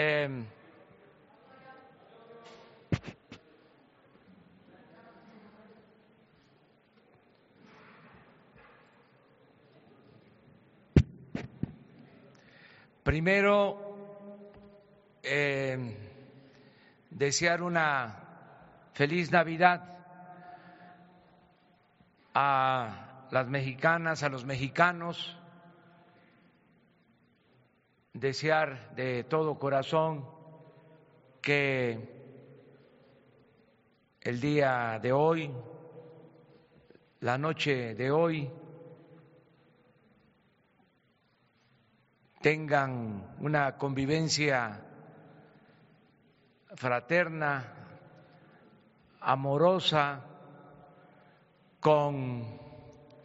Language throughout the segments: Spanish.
Eh, primero, eh, desear una feliz Navidad a las mexicanas, a los mexicanos, desear de todo corazón que el día de hoy, la noche de hoy, tengan una convivencia fraterna, amorosa, con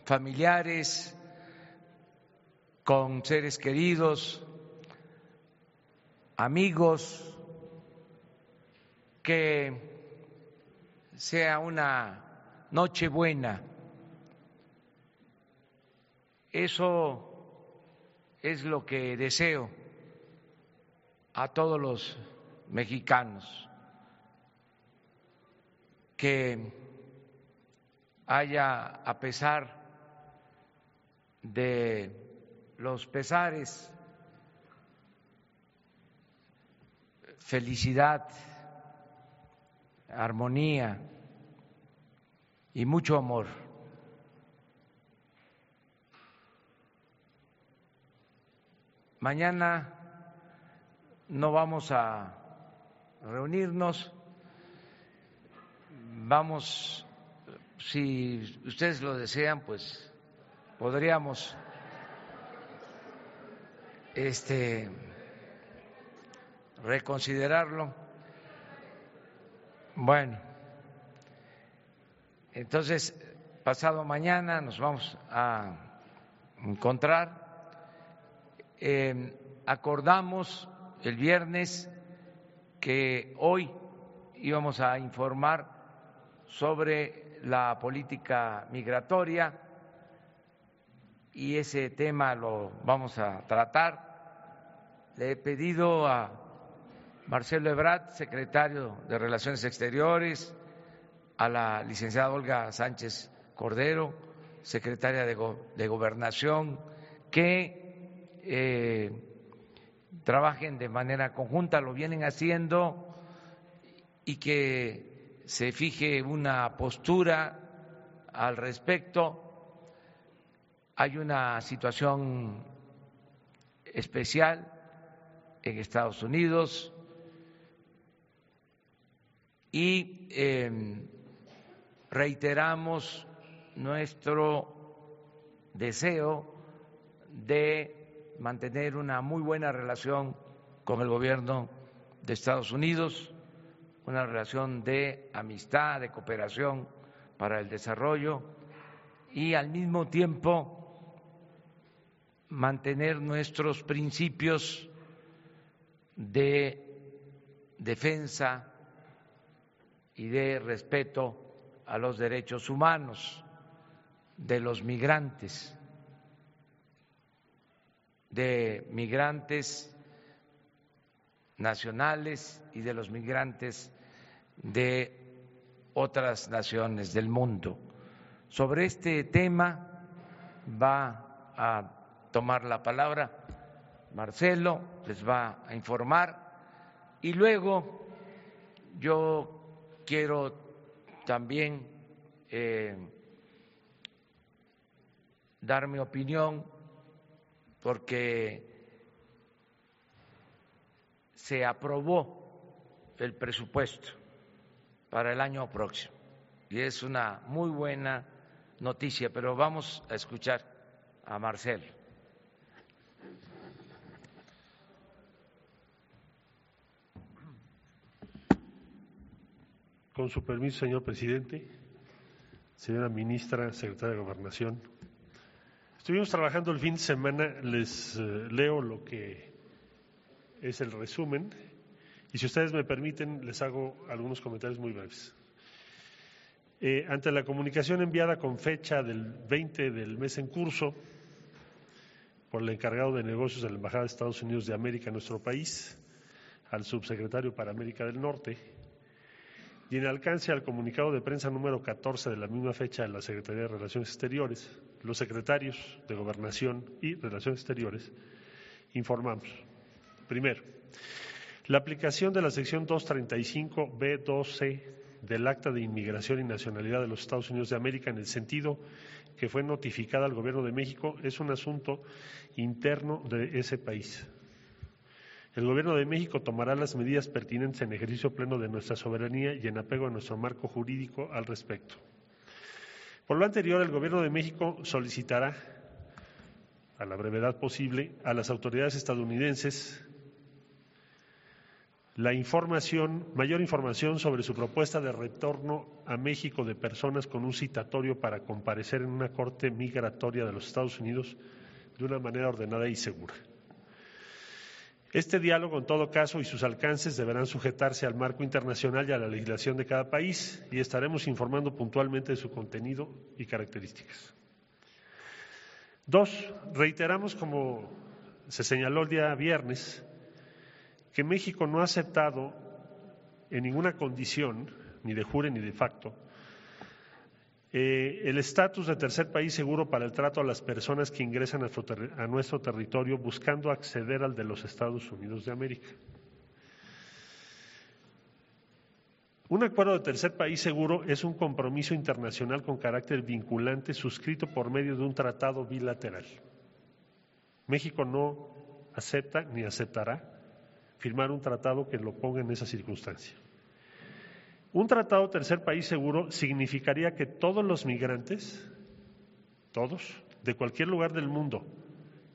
familiares, con seres queridos, amigos, que sea una noche buena. Eso es lo que deseo a todos los mexicanos, que haya, a pesar de los pesares, felicidad, armonía y mucho amor. Mañana no vamos a reunirnos, vamos, si ustedes lo desean, pues podríamos este reconsiderarlo. Bueno, entonces, pasado mañana nos vamos a encontrar. Eh, acordamos el viernes que hoy íbamos a informar sobre la política migratoria y ese tema lo vamos a tratar. Le he pedido a Marcelo Ebrard, secretario de Relaciones Exteriores, a la licenciada Olga Sánchez Cordero, secretaria de, Gobernación, que eh, trabajen de manera conjunta, lo vienen haciendo y que se fije una postura al respecto. Hay una situación especial en Estados Unidos y em, reiteramos nuestro deseo de mantener una muy buena relación con el gobierno de Estados Unidos, una relación de amistad, de cooperación para el desarrollo y al mismo tiempo mantener nuestros principios de defensa y de respeto a los derechos humanos de los migrantes, de migrantes nacionales y de los migrantes de otras naciones del mundo. Sobre este tema va a tomar la palabra Marcelo, les va a informar y luego yo quiero también eh, dar mi opinión porque se aprobó el presupuesto para el año próximo y es una muy buena noticia, pero vamos a escuchar a Marcelo. Con su permiso, señor presidente, señora ministra, secretaria de Gobernación. Estuvimos trabajando el fin de semana, les eh, leo lo que es el resumen y si ustedes me permiten les hago algunos comentarios muy breves. Eh, ante la comunicación enviada con fecha del 20 del mes en curso por el encargado de negocios de la Embajada de Estados Unidos de América en nuestro país, al subsecretario para América del Norte y en alcance al comunicado de prensa número 14 de la misma fecha de la Secretaría de Relaciones Exteriores, los secretarios de Gobernación y Relaciones Exteriores informamos. Primero, la aplicación de la sección 235B2C del Acta de Inmigración y Nacionalidad de los Estados Unidos de América en el sentido que fue notificada al Gobierno de México es un asunto interno de ese país. El Gobierno de México tomará las medidas pertinentes en ejercicio pleno de nuestra soberanía y en apego a nuestro marco jurídico al respecto. Por lo anterior, el Gobierno de México solicitará, a la brevedad posible, a las autoridades estadounidenses la información, mayor información sobre su propuesta de retorno a México de personas con un citatorio para comparecer en una corte migratoria de los Estados Unidos de una manera ordenada y segura. Este diálogo, en todo caso, y sus alcances deberán sujetarse al marco internacional y a la legislación de cada país y estaremos informando puntualmente de su contenido y características. Dos, reiteramos, como se señaló el día viernes, que México no ha aceptado en ninguna condición, ni de jure ni de facto, eh, el estatus de tercer país seguro para el trato a las personas que ingresan a, nuestro territorio buscando acceder al de los Estados Unidos de América. Un acuerdo de tercer país seguro es un compromiso internacional con carácter vinculante suscrito por medio de un tratado bilateral. México no acepta ni aceptará firmar un tratado que lo ponga en esa circunstancia. Un tratado tercer país seguro significaría que todos los migrantes, todos, de cualquier lugar del mundo,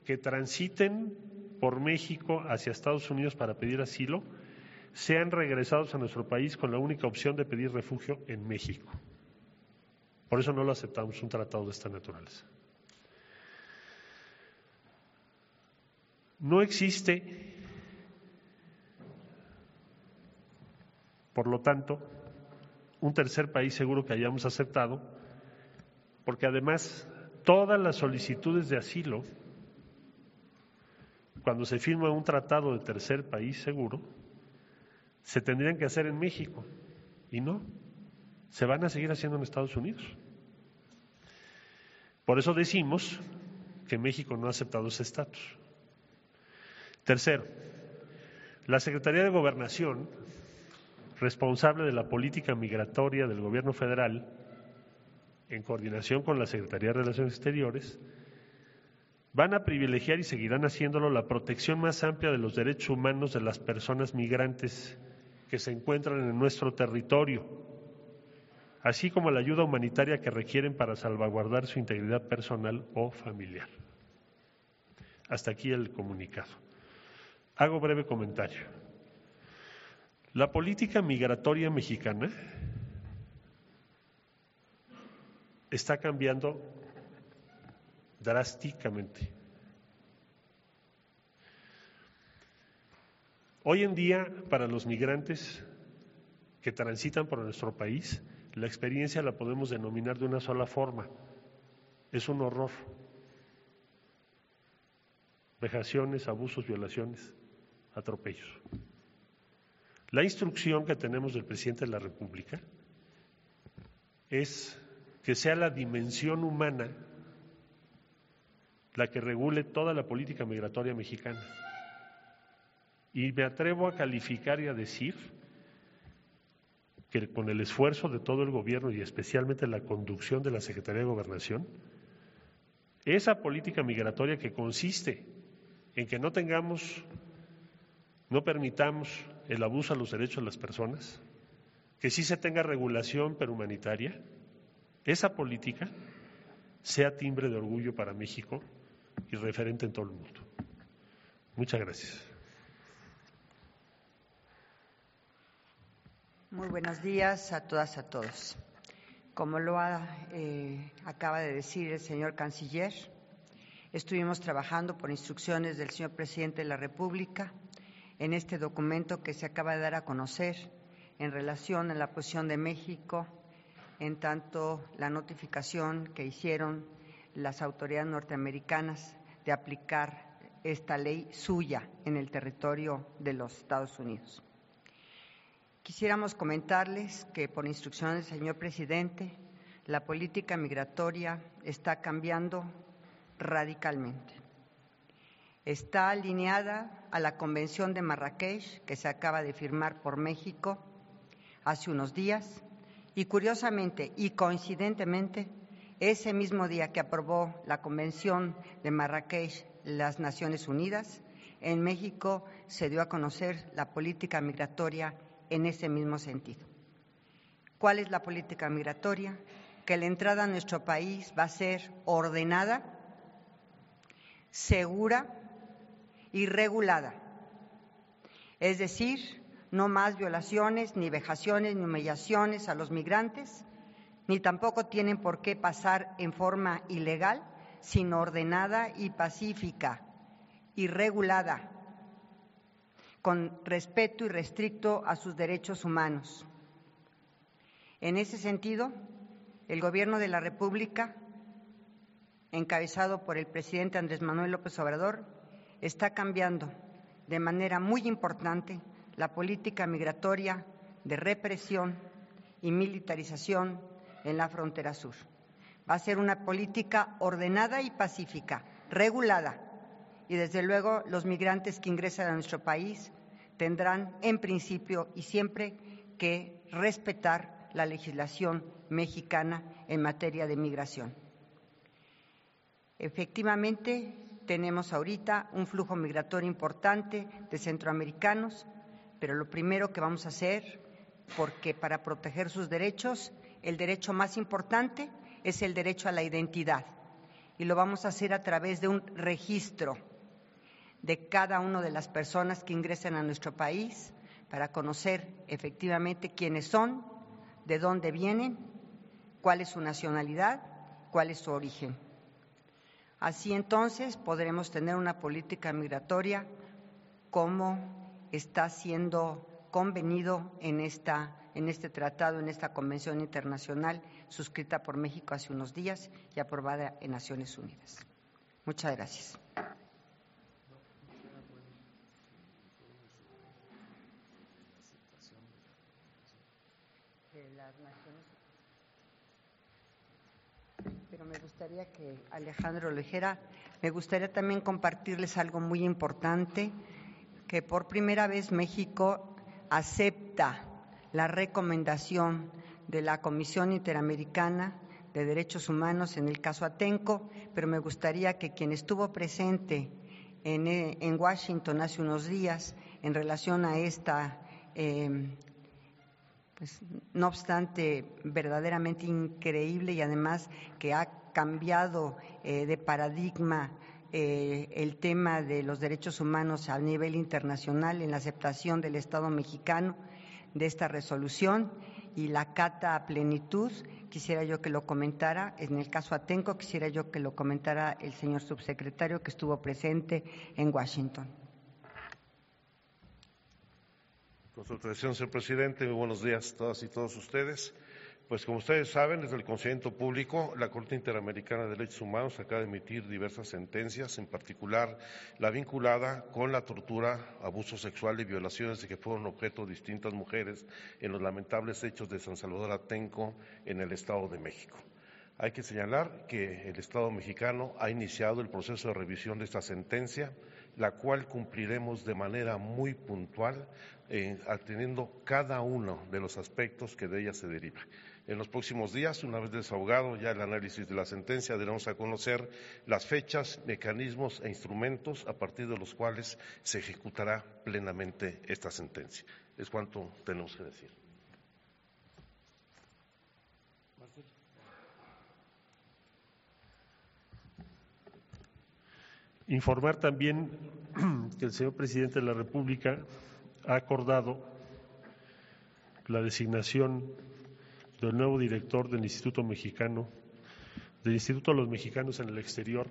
que transiten por México hacia Estados Unidos para pedir asilo, sean regresados a nuestro país con la única opción de pedir refugio en México. Por eso no lo aceptamos un tratado de esta naturaleza. No existe, por lo tanto, un tercer país seguro que hayamos aceptado, porque además todas las solicitudes de asilo, cuando se firma un tratado de tercer país seguro, se tendrían que hacer en México y no, se van a seguir haciendo en Estados Unidos. Por eso decimos que México no ha aceptado ese estatus. Tercero, la Secretaría de Gobernación responsable de la política migratoria del Gobierno federal, en coordinación con la Secretaría de Relaciones Exteriores, van a privilegiar y seguirán haciéndolo la protección más amplia de los derechos humanos de las personas migrantes que se encuentran en nuestro territorio, así como la ayuda humanitaria que requieren para salvaguardar su integridad personal o familiar. Hasta aquí el comunicado. Hago breve comentario. La política migratoria mexicana está cambiando drásticamente. Hoy en día, para los migrantes que transitan por nuestro país, la experiencia la podemos denominar de una sola forma. Es un horror. Vejaciones, abusos, violaciones, atropellos. La instrucción que tenemos del presidente de la República es que sea la dimensión humana la que regule toda la política migratoria mexicana. Y me atrevo a calificar y a decir que con el esfuerzo de todo el gobierno y especialmente la conducción de la Secretaría de Gobernación, esa política migratoria que consiste en que no tengamos, no permitamos el abuso a los derechos de las personas, que sí se tenga regulación pero humanitaria, esa política sea timbre de orgullo para México y referente en todo el mundo. Muchas gracias. Muy buenos días a todas a todos. Como lo eh, acaba de decir el señor canciller, estuvimos trabajando por instrucciones del señor presidente de la República en este documento que se acaba de dar a conocer en relación a la posición de México, en tanto la notificación que hicieron las autoridades norteamericanas de aplicar esta ley suya en el territorio de los Estados Unidos. Quisiéramos comentarles que por instrucción del señor presidente, la política migratoria está cambiando radicalmente. Está alineada a la Convención de Marrakech que se acaba de firmar por México hace unos días y curiosamente y coincidentemente ese mismo día que aprobó la Convención de Marrakech las Naciones Unidas, en México se dio a conocer la política migratoria en ese mismo sentido. ¿Cuál es la política migratoria? Que la entrada a nuestro país va a ser ordenada, segura y regulada. Es decir, no más violaciones, ni vejaciones, ni humillaciones a los migrantes, ni tampoco tienen por qué pasar en forma ilegal, sino ordenada y pacífica y regulada con respeto y restricto a sus derechos humanos. En ese sentido, el Gobierno de la República, encabezado por el presidente Andrés Manuel López Obrador, está cambiando de manera muy importante la política migratoria de represión y militarización en la frontera sur. Va a ser una política ordenada y pacífica, regulada, y desde luego los migrantes que ingresan a nuestro país tendrán en principio y siempre que respetar la legislación mexicana en materia de migración. Efectivamente, tenemos ahorita un flujo migratorio importante de centroamericanos, pero lo primero que vamos a hacer, porque para proteger sus derechos, el derecho más importante es el derecho a la identidad. Y lo vamos a hacer a través de un registro de cada una de las personas que ingresan a nuestro país para conocer efectivamente quiénes son, de dónde vienen, cuál es su nacionalidad, cuál es su origen. Así entonces podremos tener una política migratoria como está siendo convenido en, esta, en este tratado, en esta convención internacional suscrita por México hace unos días y aprobada en Naciones Unidas. Muchas gracias. Pero me gustaría que Alejandro lo dijera. Me gustaría también compartirles algo muy importante, que por primera vez México acepta la recomendación de la Comisión Interamericana de Derechos Humanos en el caso Atenco, pero me gustaría que quien estuvo presente en, en Washington hace unos días en relación a esta eh, pues, no obstante verdaderamente increíble y además que ha cambiado eh, de paradigma eh, el tema de los derechos humanos a nivel internacional en la aceptación del Estado mexicano de esta resolución y la cata a plenitud. Quisiera yo que lo comentara, en el caso Atenco, quisiera yo que lo comentara el señor subsecretario que estuvo presente en Washington. Con su atención, señor presidente, muy buenos días a todas y todos ustedes. Pues como ustedes saben, desde el conocimiento público, la Corte Interamericana de Derechos Humanos acaba de emitir diversas sentencias, en particular la vinculada con la tortura, abuso sexual y violaciones de que fueron objeto distintas mujeres en los lamentables hechos de San Salvador Atenco en el Estado de México. Hay que señalar que el Estado mexicano ha iniciado el proceso de revisión de esta sentencia, la cual cumpliremos de manera muy puntual, eh, atendiendo cada uno de los aspectos que de ella se deriva. En los próximos días, una vez desahogado ya el análisis de la sentencia, daremos a conocer las fechas, mecanismos e instrumentos a partir de los cuales se ejecutará plenamente esta sentencia. Es cuanto tenemos que decir. Informar también que el señor presidente de la República ha acordado la designación del nuevo director del Instituto Mexicano, del Instituto de los Mexicanos en el Exterior,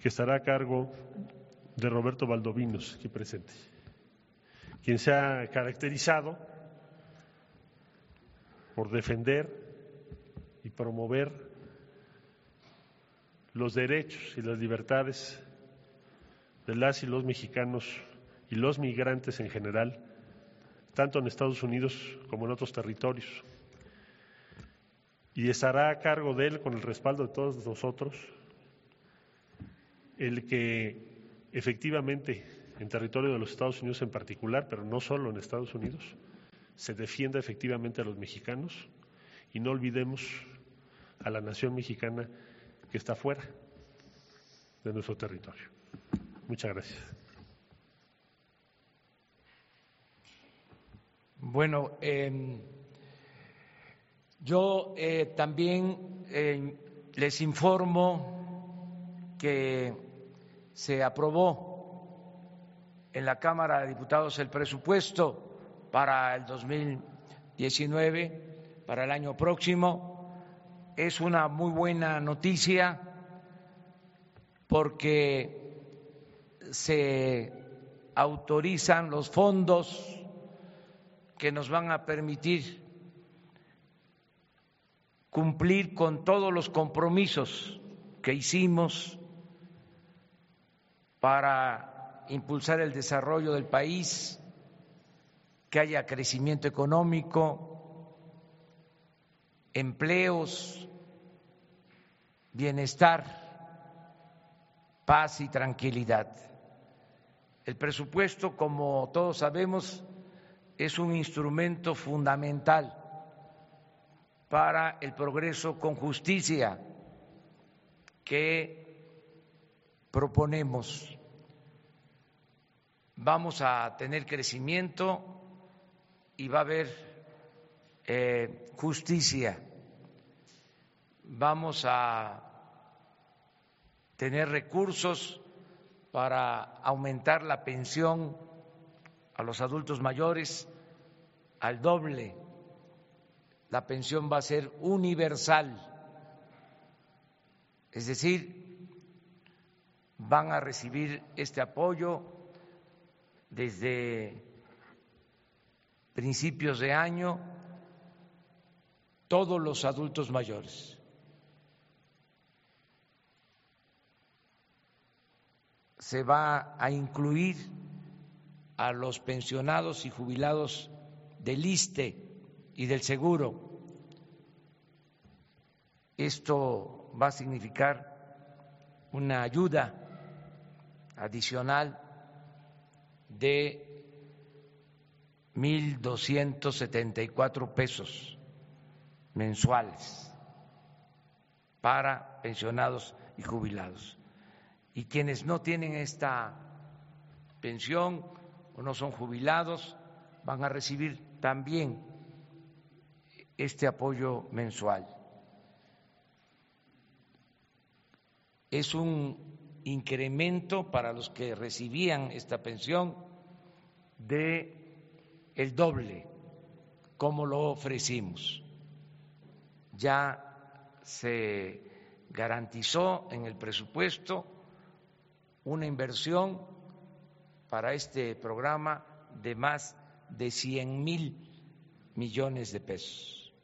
que estará a cargo de Roberto Valdovinos, aquí presente, quien se ha caracterizado por defender y promover los derechos y las libertades de las y los mexicanos y los migrantes en general, tanto en Estados Unidos como en otros territorios. Y estará a cargo de él, con el respaldo de todos nosotros, el que efectivamente en territorio de los Estados Unidos en particular, pero no solo en Estados Unidos, se defienda efectivamente a los mexicanos y no olvidemos a la nación mexicana que está fuera de nuestro territorio. Muchas gracias. Bueno, eh, yo eh, también eh, les informo que se aprobó en la Cámara de Diputados el presupuesto para el 2019, para el año próximo. Es una muy buena noticia porque se autorizan los fondos que nos van a permitir cumplir con todos los compromisos que hicimos para impulsar el desarrollo del país, que haya crecimiento económico, empleos, bienestar, paz y tranquilidad. El presupuesto, como todos sabemos, es un instrumento fundamental para el progreso con justicia que proponemos. Vamos a tener crecimiento y va a haber eh, justicia. Vamos a tener recursos para aumentar la pensión a los adultos mayores al doble la pensión va a ser universal, es decir, van a recibir este apoyo desde principios de año todos los adultos mayores. Se va a incluir a los pensionados y jubilados del ISTE y del seguro. Esto va a significar una ayuda adicional de 1.274 pesos mensuales para pensionados y jubilados. Y quienes no tienen esta pensión o no son jubilados van a recibir también este apoyo mensual. Es un incremento para los que recibían esta pensión de el doble, como lo ofrecimos. Ya se garantizó en el presupuesto una inversión para este programa de más de 100 mil millones de pesos.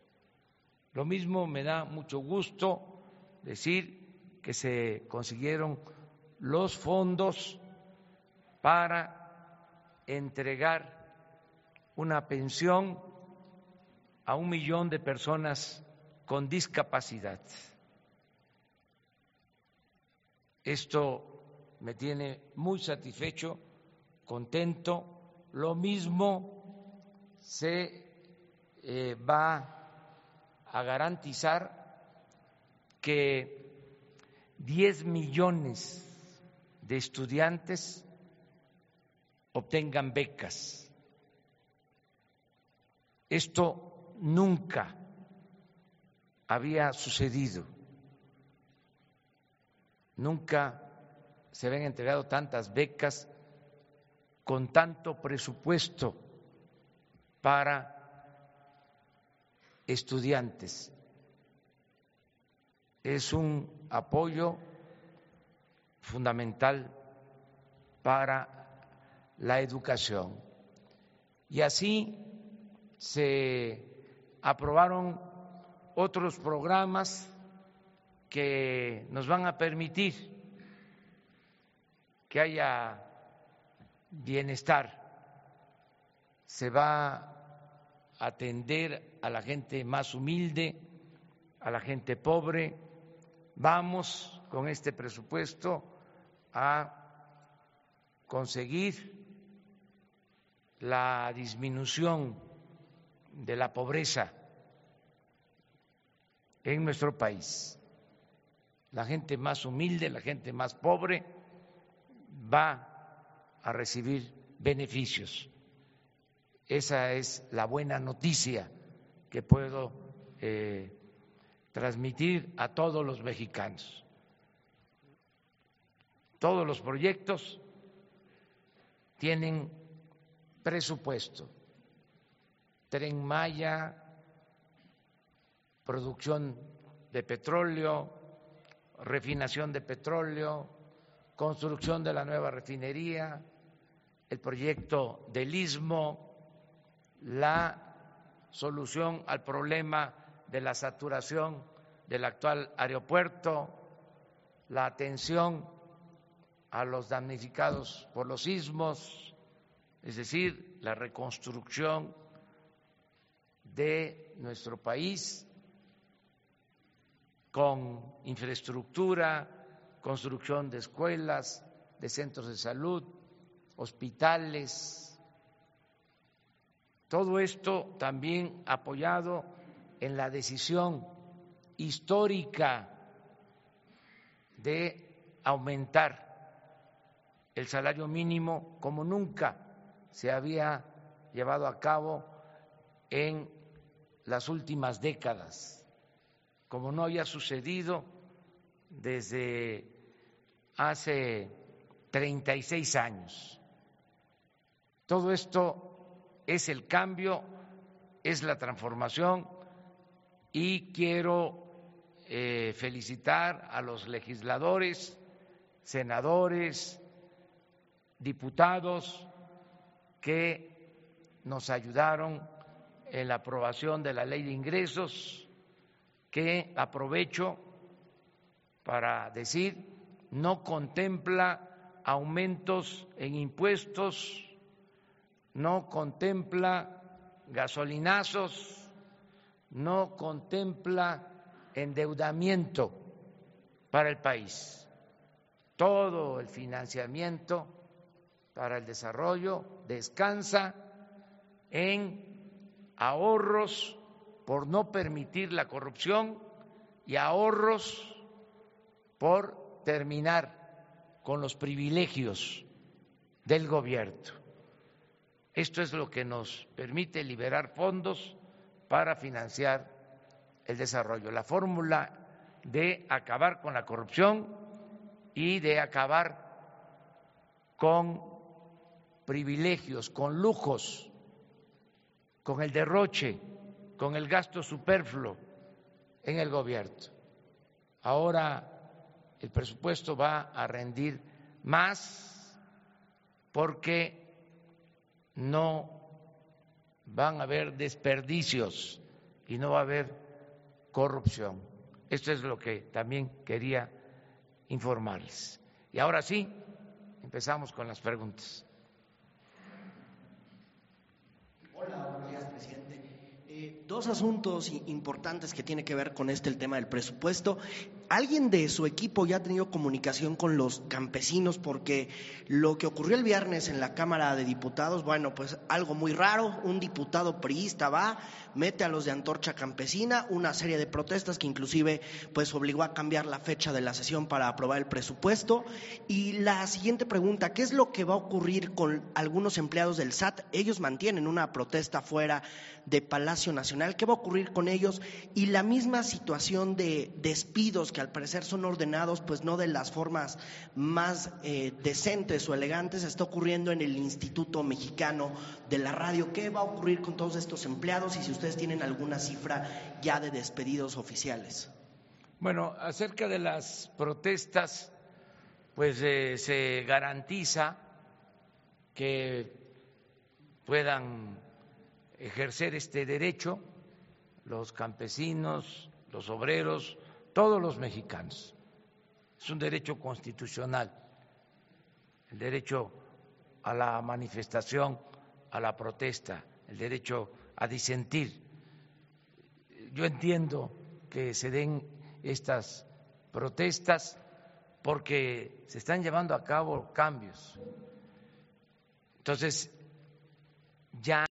Lo mismo me da mucho gusto decir que se consiguieron los fondos para entregar una pensión a un millón de personas con discapacidad. Esto me tiene muy satisfecho, contento. Lo mismo se eh, va a garantizar que 10 millones de estudiantes obtengan becas. Esto nunca había sucedido. Nunca se habían entregado tantas becas con tanto presupuesto para estudiantes. Es un apoyo fundamental para la educación. Y así se aprobaron otros programas que nos van a permitir que haya bienestar, se va atender a la gente más humilde, a la gente pobre. Vamos con este presupuesto a conseguir la disminución de la pobreza en nuestro país. La gente más humilde, la gente más pobre va a recibir beneficios. Esa es la buena noticia que puedo eh, transmitir a todos los mexicanos. Todos los proyectos tienen presupuesto. Tren Maya, producción de petróleo, refinación de petróleo, construcción de la nueva refinería, el proyecto del istmo, la solución al problema de la saturación del actual aeropuerto, la atención a los damnificados por los sismos, es decir, la reconstrucción de nuestro país con infraestructura, construcción de escuelas, de centros de salud, hospitales. Todo esto también apoyado en la decisión histórica de aumentar el salario mínimo como nunca se había llevado a cabo en las últimas décadas, como no había sucedido desde hace 36 años. Todo esto es el cambio, es la transformación y quiero eh, felicitar a los legisladores, senadores, diputados que nos ayudaron en la aprobación de la ley de ingresos, que aprovecho para decir no contempla aumentos en impuestos, no contempla gasolinazos, no contempla endeudamiento para el país. Todo el financiamiento para el desarrollo descansa en ahorros por no permitir la corrupción y ahorros por terminar con los privilegios del gobierno. Esto es lo que nos permite liberar fondos para financiar el desarrollo. La fórmula de acabar con la corrupción y de acabar con privilegios, con lujos, con el derroche, con el gasto superfluo en el gobierno. Ahora el presupuesto va a rendir más porque no van a haber desperdicios y no va a haber corrupción. Esto es lo que también quería informarles. Y ahora sí, empezamos con las preguntas. Hola, buenos días, presidente. Eh, dos asuntos importantes que tiene que ver con este, el tema del presupuesto. ¿Alguien de su equipo ya ha tenido comunicación con los campesinos? Porque lo que ocurrió el viernes en la Cámara de Diputados, bueno, pues algo muy raro, un diputado priista va, mete a los de Antorcha Campesina, una serie de protestas que inclusive pues obligó a cambiar la fecha de la sesión para aprobar el presupuesto. Y la siguiente pregunta, ¿qué es lo que va a ocurrir con algunos empleados del SAT? Ellos mantienen una protesta fuera de Palacio Nacional, ¿qué va a ocurrir con ellos? Y la misma situación de despidos que al parecer son ordenados, pues no de las formas más eh, decentes o elegantes, está ocurriendo en el Instituto Mexicano de la Radio. ¿Qué va a ocurrir con todos estos empleados y si ustedes tienen alguna cifra ya de despedidos oficiales? Bueno, acerca de las protestas, pues eh, se garantiza que puedan ejercer este derecho los campesinos, los obreros, todos los mexicanos. Es un derecho constitucional. el derecho a la manifestación, a la protesta, el derecho a disentir. Yo entiendo que se den estas protestas porque se están llevando a cabo cambios. Entonces, ya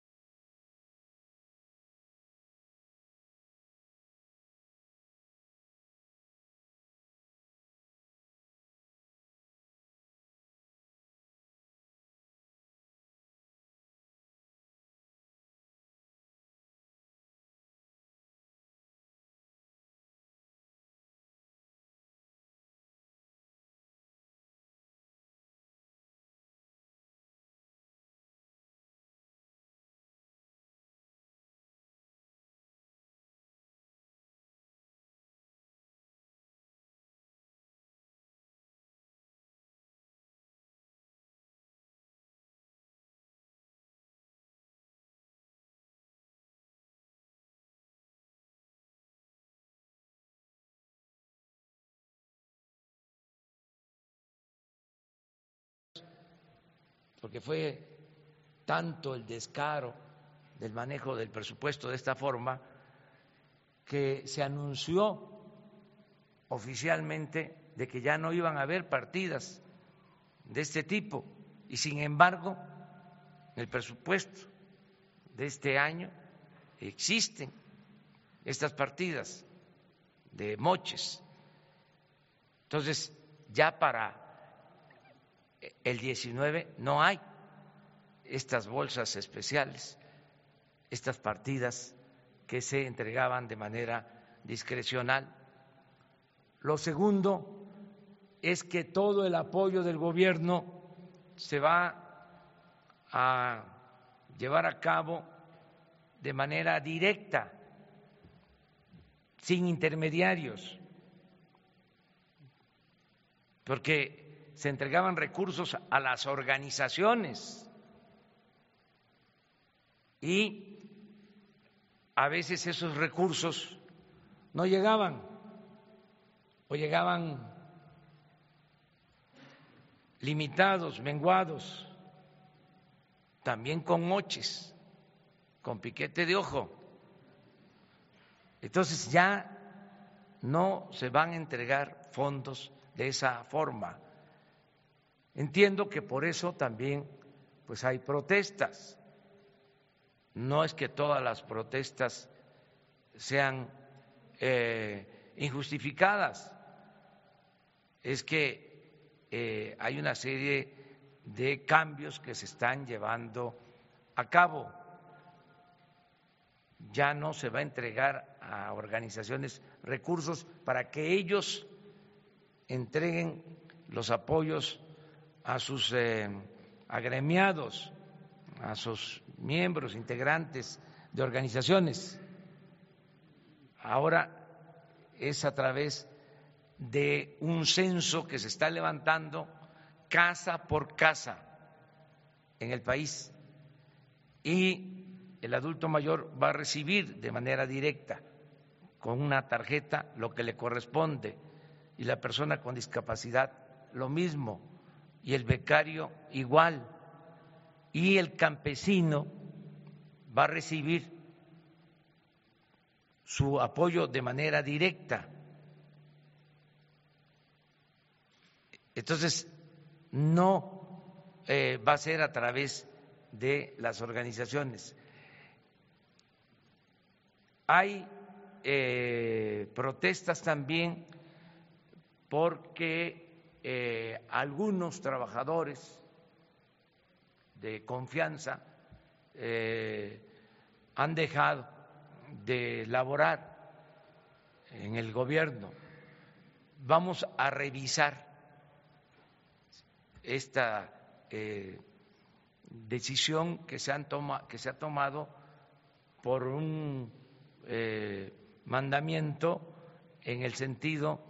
porque fue tanto el descaro del manejo del presupuesto de esta forma que se anunció oficialmente de que ya no iban a haber partidas de este tipo y sin embargo en el presupuesto de este año existen estas partidas de moches. Entonces, ya para el 19 no hay estas bolsas especiales, estas partidas que se entregaban de manera discrecional. Lo segundo es que todo el apoyo del gobierno se va a llevar a cabo de manera directa, sin intermediarios, porque se entregaban recursos a las organizaciones y a veces esos recursos no llegaban o llegaban limitados, menguados, también con moches, con piquete de ojo. Entonces ya no se van a entregar fondos de esa forma. Entiendo que por eso también pues hay protestas. No es que todas las protestas sean eh, injustificadas, es que eh, hay una serie de cambios que se están llevando a cabo. Ya no se va a entregar a organizaciones recursos para que ellos entreguen los apoyos a sus eh, agremiados, a sus miembros, integrantes de organizaciones. Ahora es a través de un censo que se está levantando casa por casa en el país y el adulto mayor va a recibir de manera directa con una tarjeta lo que le corresponde y la persona con discapacidad lo mismo y el becario igual, y el campesino va a recibir su apoyo de manera directa. Entonces, no eh, va a ser a través de las organizaciones. Hay eh, protestas también porque eh, algunos trabajadores de confianza eh, han dejado de laborar en el gobierno. Vamos a revisar esta eh, decisión que se, han toma, que se ha tomado por un mandamiento en el sentido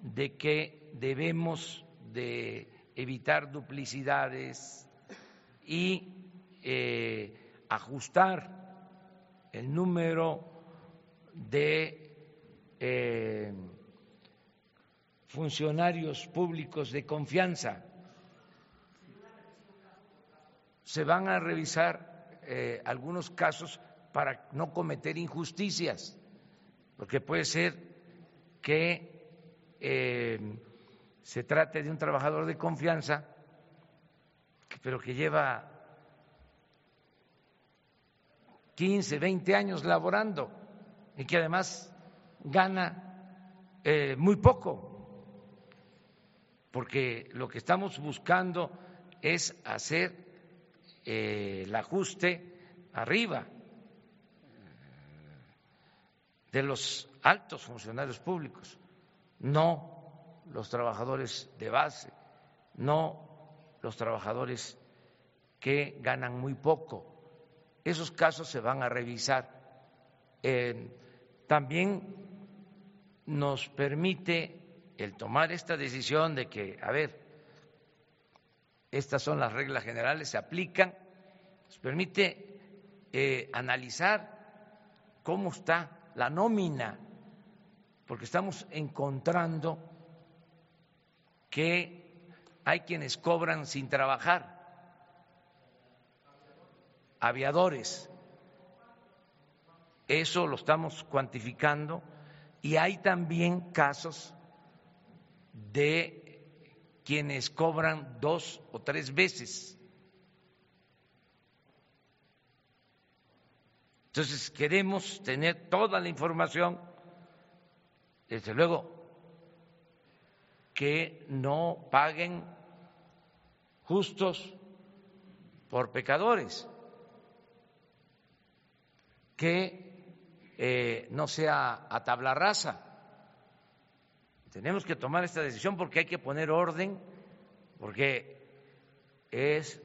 de que debemos de evitar duplicidades y eh, ajustar el número de eh, funcionarios públicos de confianza. se van a revisar eh, algunos casos para no cometer injusticias, porque puede ser que se trate de un trabajador de confianza, pero que lleva 15, 20 años laborando y que además gana eh, muy poco, porque lo que estamos buscando es hacer eh, el ajuste arriba de los altos funcionarios públicos, no los trabajadores de base, no los trabajadores que ganan muy poco. Esos casos se van a revisar. También nos permite el tomar esta decisión de que, a ver, estas son las reglas generales, se aplican, nos permite eh, analizar cómo está la nómina, porque estamos encontrando que hay quienes cobran sin trabajar, aviadores. Eso lo estamos cuantificando y hay también casos de quienes cobran dos o tres veces. Entonces queremos tener toda la información, desde luego, que no paguen justos por pecadores, que eh, no sea a tabla rasa. Tenemos que tomar esta decisión porque hay que poner orden, porque es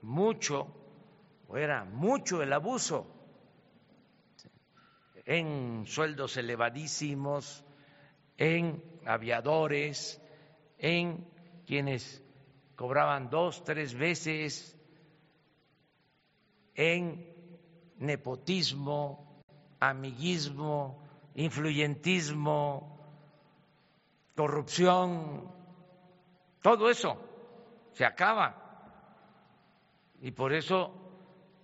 mucho, o era mucho el abuso. En sueldos elevadísimos, en aviadores, en quienes cobraban dos, tres veces, en nepotismo, amiguismo, influyentismo, corrupción, todo eso se acaba. Y por eso,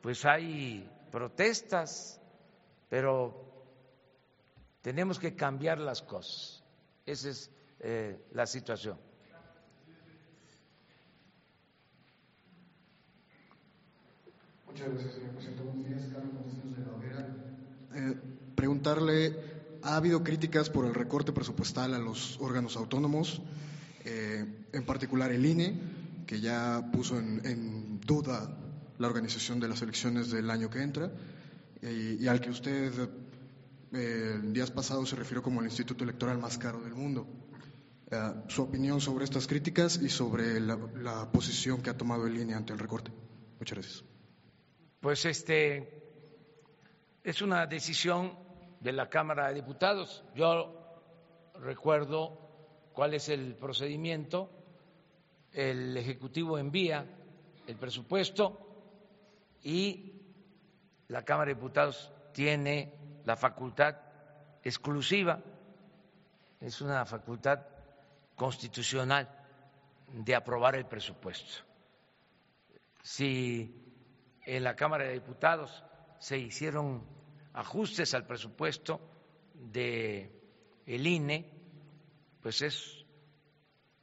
pues hay protestas, pero tenemos que cambiar las cosas. Esa es eh, la situación. Muchas gracias, señor presidente. Buenos días, Carlos de la Hoguera. Eh, preguntarle ha habido críticas por el recorte presupuestal a los órganos autónomos, eh, en particular el INE, que ya puso en, duda la organización de las elecciones del año que entra, y, al que usted eh, días pasados se refirió como el instituto electoral más caro del mundo. Eh, su opinión sobre estas críticas y sobre la, la, posición que ha tomado el INE ante el recorte. Muchas gracias. Pues este es una decisión de la Cámara de Diputados. Yo recuerdo cuál es el procedimiento. El Ejecutivo envía el presupuesto y la Cámara de Diputados tiene la facultad exclusiva, es una facultad constitucional de aprobar el presupuesto. Si en la Cámara de Diputados se hicieron ajustes al presupuesto de el INE, pues es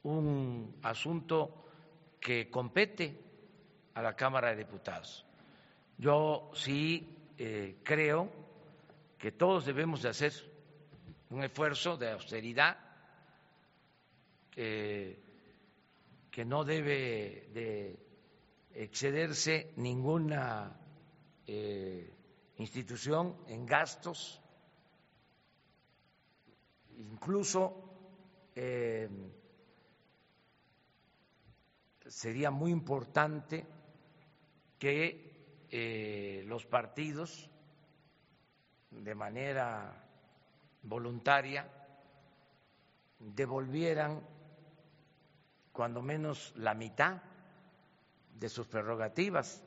un asunto que compete a la Cámara de Diputados. Yo sí eh, creo que todos debemos de hacer un esfuerzo de austeridad que no debe de excederse ninguna eh, institución en gastos, incluso eh, sería muy importante que eh, los partidos de manera voluntaria devolvieran cuando menos la mitad de sus prerrogativas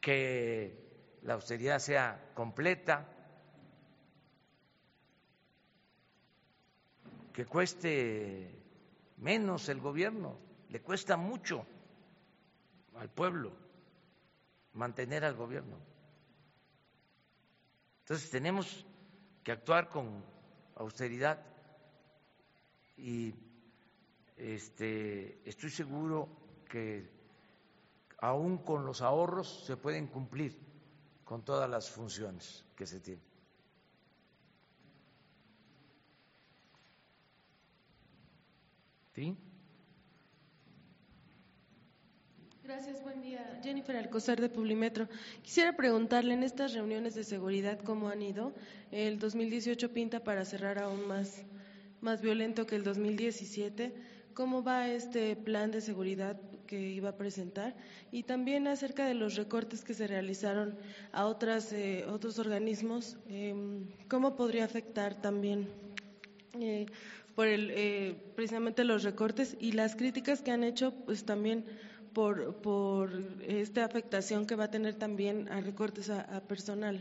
que la austeridad sea completa, que cueste menos el gobierno, le cuesta mucho al pueblo, mantener al gobierno. Entonces tenemos que actuar con austeridad y este, estoy seguro que aún con los ahorros se pueden cumplir con todas las funciones que se tienen. ¿Sí? Gracias, buen día. Jennifer Alcocer de Publimetro. Quisiera preguntarle en estas reuniones de seguridad cómo han ido. El 2018 pinta para cerrar aún más, más violento que el 2017. ¿Cómo va este plan de seguridad que iba a presentar? Y también acerca de los recortes que se realizaron a otras, eh, otros organismos, em, ¿cómo podría afectar también eh, por el, eh, precisamente los recortes y las críticas que han hecho, pues también por, por esta afectación que va a tener también a recortes a, personal.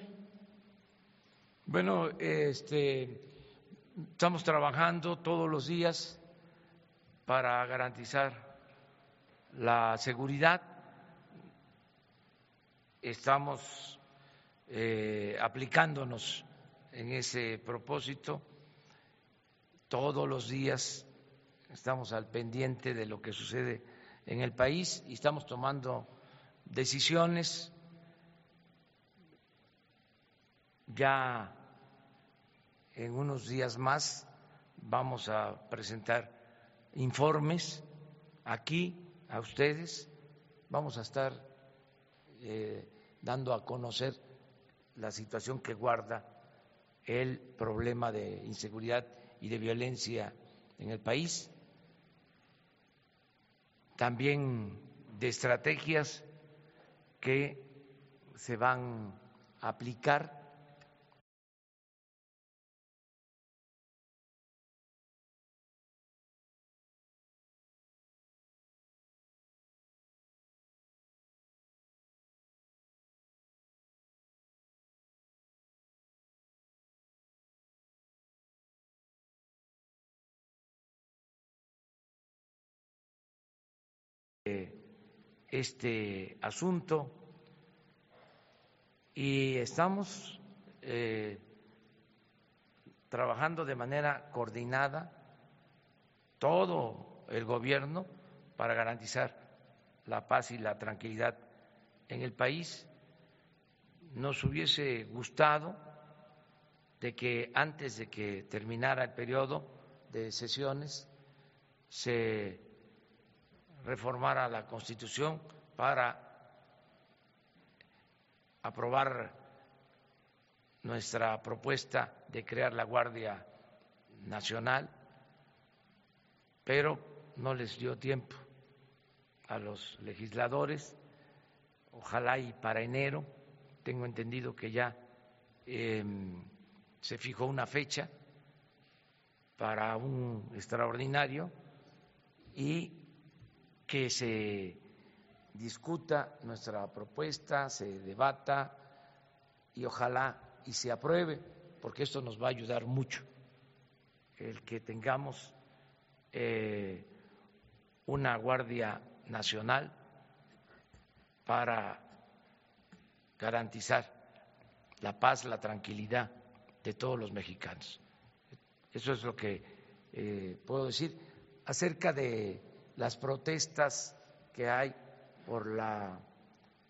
Bueno, este, estamos trabajando todos los días para garantizar la seguridad. Estamos eh, aplicándonos en ese propósito todos los días. Estamos al pendiente de lo que sucede en el país y estamos tomando decisiones. Ya en unos días más vamos a presentar informes aquí a ustedes, vamos a estar eh, dando a conocer la situación que guarda el problema de inseguridad y de violencia en el país. También de estrategias que se van a aplicar este asunto y estamos eh, trabajando de manera coordinada todo el gobierno para garantizar la paz y la tranquilidad en el país. Nos hubiese gustado de que antes de que terminara el periodo de sesiones se reformara la Constitución para aprobar nuestra propuesta de crear la Guardia Nacional, pero no les dio tiempo a los legisladores. Ojalá y para enero, tengo entendido que ya em, se fijó una fecha para un extraordinario y que se discuta nuestra propuesta, se debata y ojalá y se apruebe, porque esto nos va a ayudar mucho, el que tengamos eh, una Guardia Nacional para garantizar la paz, la tranquilidad de todos los mexicanos. Eso es lo que eh, puedo decir acerca de las protestas que hay por la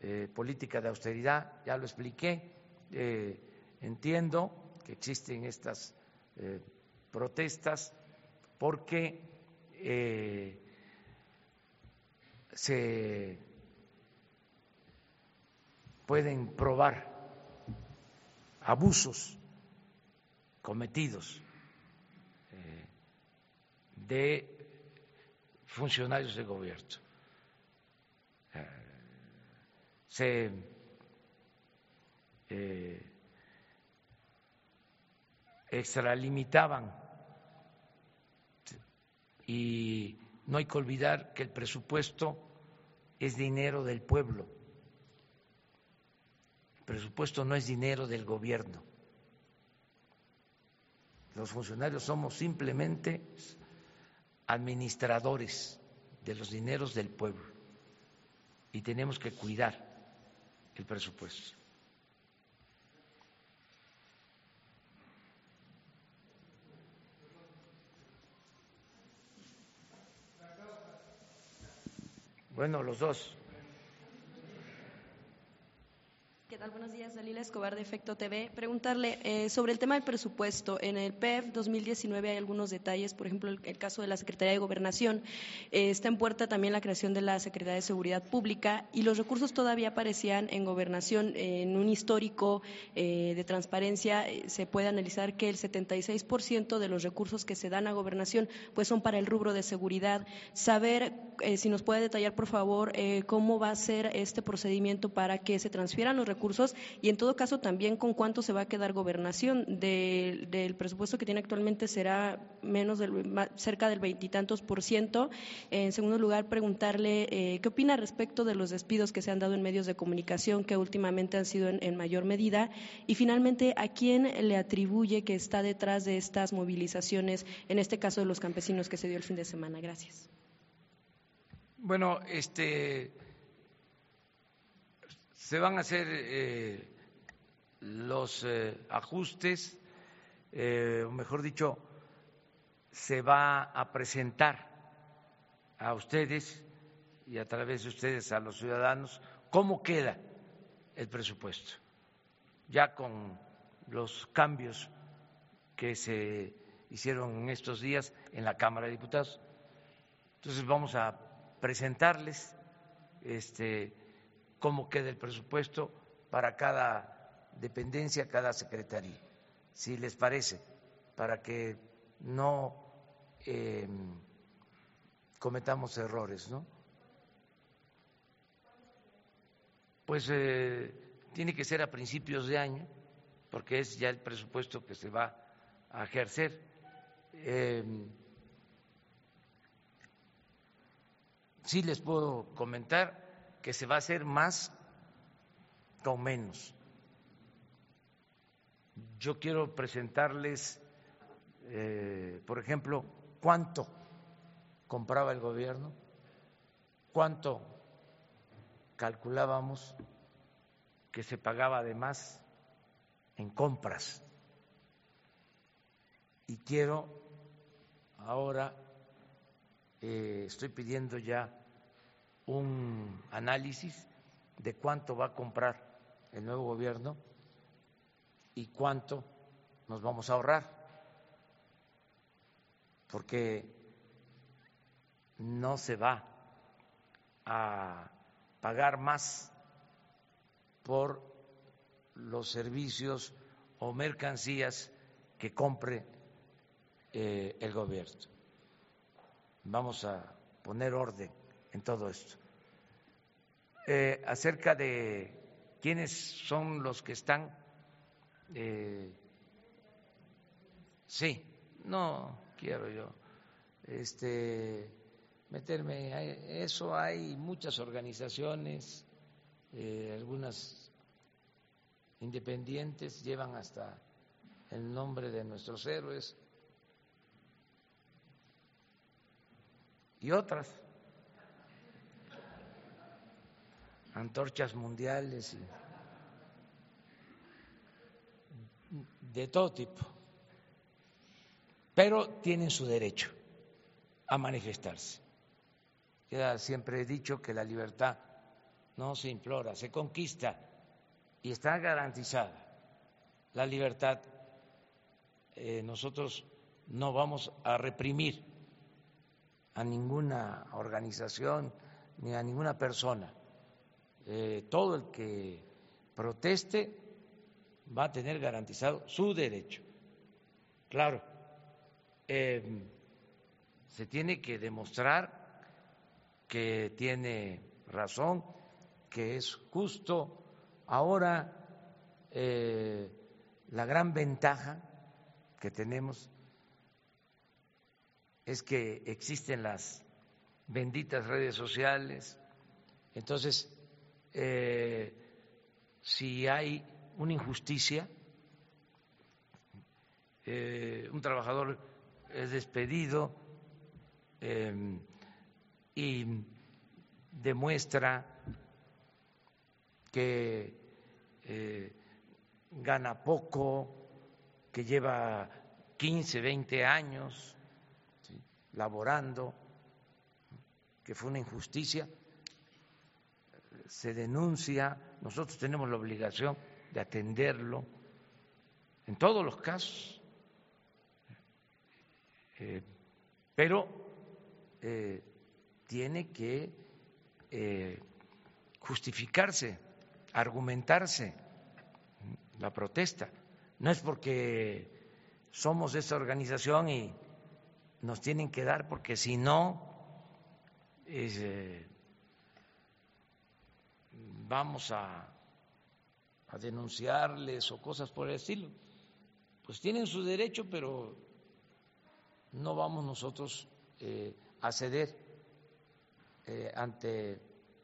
eh, política de austeridad, ya lo expliqué, eh, entiendo que existen estas eh, protestas porque se pueden probar abusos cometidos de funcionarios de gobierno. Eh, se eh, extralimitaban y no hay que olvidar que el presupuesto es dinero del pueblo. El presupuesto no es dinero del gobierno. Los funcionarios somos simplemente administradores de los dineros del pueblo. y tenemos que cuidar el presupuesto. Bueno, los dos. ¿Qué Buenos días, Dalila Escobar de Efecto TV. Preguntarle eh, sobre el tema del presupuesto. En el PEF 2019 hay algunos detalles, por ejemplo, el, caso de la Secretaría de Gobernación. Eh, está en puerta también la creación de la Secretaría de Seguridad Pública y los recursos todavía aparecían en Gobernación. en un histórico eh, de transparencia se puede analizar que el 76% de los recursos que se dan a Gobernación pues son para el rubro de seguridad. Saber si nos puede detallar, por favor, cómo va a ser este procedimiento para que se transfieran los recursos y en todo caso también con cuánto se va a quedar gobernación del presupuesto que tiene actualmente será menos del cerca del veintitantos por ciento. En segundo lugar, preguntarle eh, qué opina respecto de los despidos que se han dado en medios de comunicación que últimamente han sido en, mayor medida y finalmente a quién le atribuye que está detrás de estas movilizaciones, en este caso de los campesinos que se dio el fin de semana. Gracias. Bueno, este se van a hacer eh, los eh, ajustes, eh, o mejor dicho, se va a presentar a ustedes y a través de ustedes a los ciudadanos cómo queda el presupuesto, ya con los cambios que se hicieron en estos días en la Cámara de Diputados. Entonces vamos a presentarles este cómo queda el presupuesto para cada dependencia, cada secretaría, si les parece, para que no em, cometamos errores, ¿no? Pues eh, tiene que ser a principios de año, porque es ya el presupuesto que se va a ejercer. Em, sí les puedo comentar que se va a hacer más con menos. Yo quiero presentarles, eh, por ejemplo, cuánto compraba el gobierno, cuánto calculábamos que se pagaba además en compras. Y quiero ahora, eh, estoy pidiendo ya un análisis de cuánto va a comprar el nuevo gobierno y cuánto nos vamos a ahorrar, porque no se va a pagar más por los servicios o mercancías que compre eh, el gobierno. Vamos a poner orden en todo esto. Eh, acerca de quiénes son los que están. Eh, sí, no quiero yo este, meterme eso. Hay muchas organizaciones, eh, algunas independientes, llevan hasta el nombre de nuestros héroes y otras antorchas mundiales de todo tipo, pero tienen su derecho a manifestarse. Queda siempre he dicho que la libertad no se implora, se conquista y está garantizada. La libertad eh, nosotros no vamos a reprimir a ninguna organización ni a ninguna persona eh, todo el que proteste va a tener garantizado su derecho. Claro, em, se tiene que demostrar que tiene razón, que es justo. Ahora, eh, la gran ventaja que tenemos es que existen las benditas redes sociales, entonces eh, si hay una injusticia, eh, un trabajador es despedido eh, y demuestra que gana poco, que lleva 15, 20 años laborando, que fue una injusticia, se denuncia, nosotros tenemos la obligación de atenderlo en todos los casos, eh, pero eh, tiene que eh, justificarse, argumentarse la protesta. No es porque somos esa organización y nos tienen que dar, porque si no, vamos a, denunciarles o cosas por el estilo. Pues tienen su derecho, pero no vamos nosotros eh, a ceder eh, ante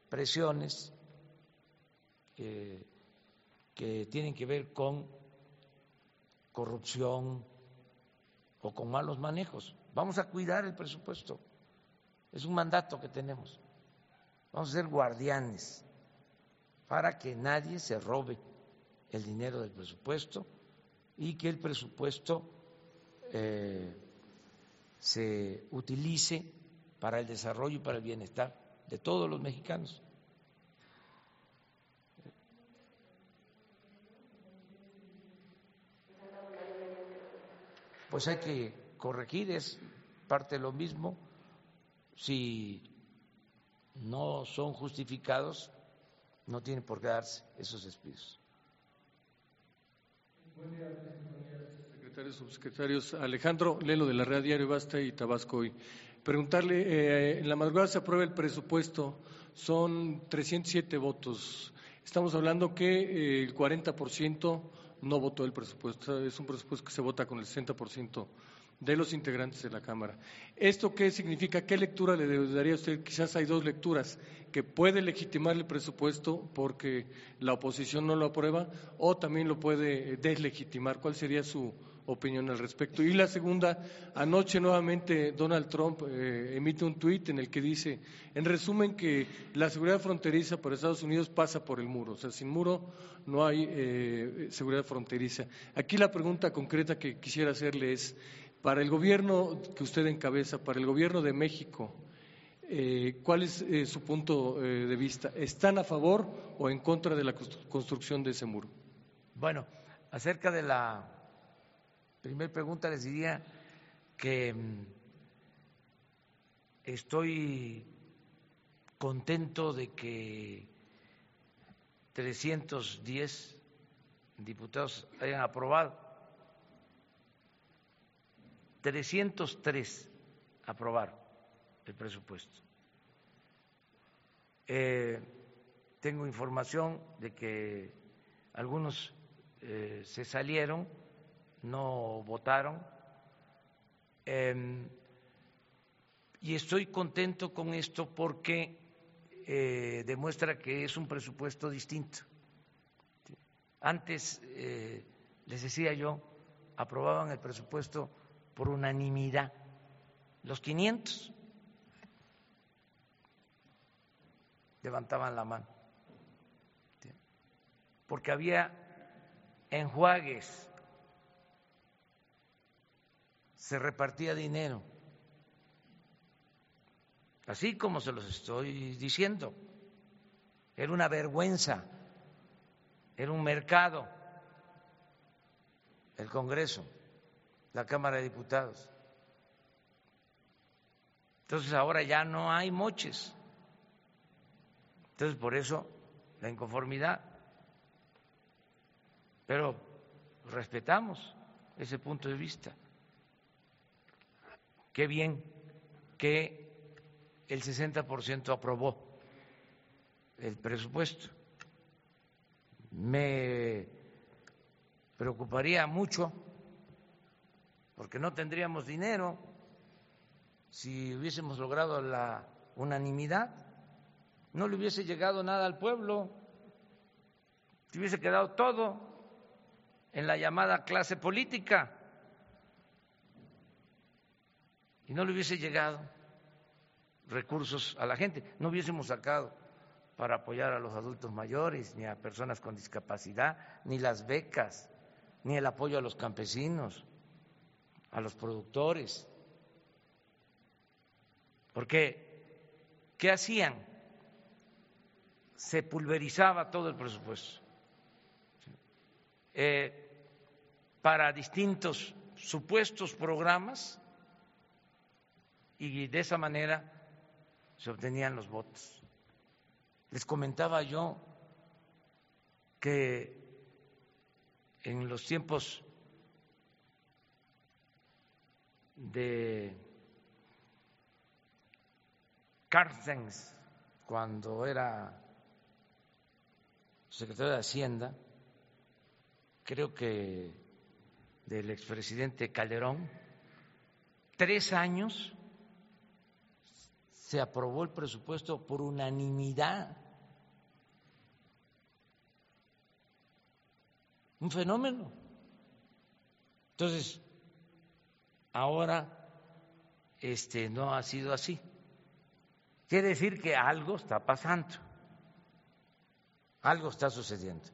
presiones que tienen que ver con corrupción o con malos manejos. Vamos a cuidar el presupuesto. Es un mandato que tenemos. Vamos a ser guardianes para que nadie se robe el dinero del presupuesto y que el presupuesto eh, se utilice para el desarrollo y para el bienestar de todos los mexicanos. Pues hay que corregir, es parte de lo mismo. Si no son justificados, no tienen por qué darse esos despidos. Secretarios, subsecretarios. Alejandro Lelo de la Red Diario Basta y Tabasco hoy. Preguntarle, eh, en la madrugada se aprueba el presupuesto, son 307 votos. Estamos hablando que eh, el 40% no votó el presupuesto. Es un presupuesto que se vota con el 60% de los integrantes de la Cámara. ¿Esto qué significa? ¿Qué lectura le daría a usted? Quizás hay dos lecturas, que puede legitimar el presupuesto porque la oposición no lo aprueba o también lo puede deslegitimar. ¿Cuál sería su opinión al respecto? Y la segunda, anoche nuevamente Donald Trump eh, emite un tuit en el que dice, en resumen, que la seguridad fronteriza por Estados Unidos pasa por el muro, o sea, sin muro no hay eh, seguridad fronteriza. Aquí la pregunta concreta que quisiera hacerle es, para el gobierno que usted encabeza, para el gobierno de México, eh, ¿cuál es eh, su punto eh, de vista? ¿Están a favor o en contra de la construcción de ese muro? Bueno, acerca de la primera pregunta les diría que mm, estoy contento de que 310 diputados hayan aprobado 303 aprobaron el presupuesto. Eh, tengo información de que algunos eh, se salieron, no votaron, em, y estoy contento con esto porque eh, demuestra que es un presupuesto distinto. Antes, les decía yo, aprobaban el presupuesto por unanimidad, los 500 levantaban la mano, porque había enjuagues, se repartía dinero, así como se los estoy diciendo, era una vergüenza, era un mercado. El Congreso la Cámara de Diputados. Entonces ahora ya no hay moches. Entonces por eso la inconformidad. Pero respetamos ese punto de vista. Qué bien que el 60% aprobó el presupuesto. Me preocuparía mucho porque no tendríamos dinero. Si hubiésemos logrado la unanimidad, no le hubiese llegado nada al pueblo, se hubiese quedado todo en la llamada clase política. Y no le hubiese llegado recursos a la gente, no hubiésemos sacado para apoyar a los adultos mayores, ni a personas con discapacidad, ni las becas, ni el apoyo a los campesinos, a los productores. Porque, ¿qué hacían? Se pulverizaba todo el presupuesto eh, para distintos supuestos programas y de esa manera se obtenían los votos. Les comentaba yo que en los tiempos de Carstens, cuando era secretario de Hacienda, creo que del expresidente Calderón, tres años se aprobó el presupuesto por unanimidad. Un fenómeno. Entonces, ahora este no ha sido así. Quiere decir que algo está pasando. Algo está sucediendo.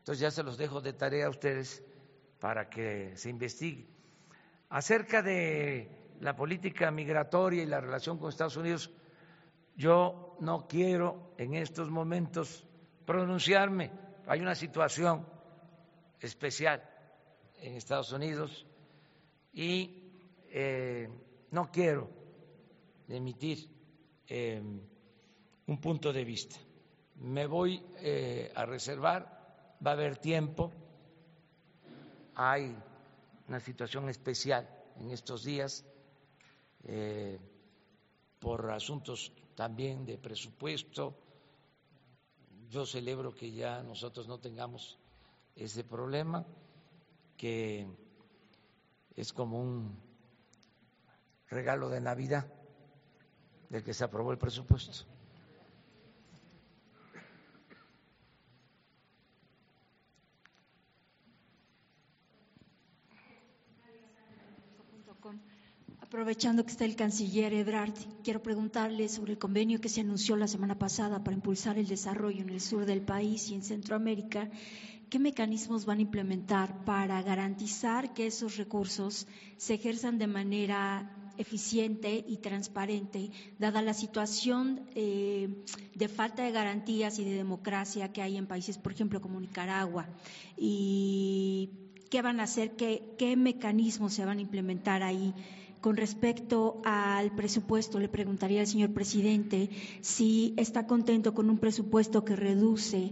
Entonces ya se los dejo de tarea a ustedes para que se investigue. Acerca de la política migratoria y la relación con Estados Unidos, yo no quiero en estos momentos pronunciarme. Hay una situación especial en Estados Unidos y eh, no quiero emitir eh, un punto de vista. Me voy eh, a reservar, va a haber tiempo, hay una situación especial en estos días eh, por asuntos también de presupuesto. Yo celebro que ya nosotros no tengamos ese problema, que es como un regalo de Navidad del que se aprobó el presupuesto. Aprovechando que está el canciller Ebrard, quiero preguntarle sobre el convenio que se anunció la semana pasada para impulsar el desarrollo en el sur del país y en Centroamérica. ¿Qué mecanismos van a implementar para garantizar que esos recursos se ejerzan de manera eficiente y transparente, dada la situación eh, de falta de garantías y de democracia que hay en países, por ejemplo, como Nicaragua? ¿Y qué van a hacer? ¿Qué, qué mecanismos se van a implementar ahí? Con respecto al presupuesto, le preguntaría al señor presidente si está contento con un presupuesto que reduce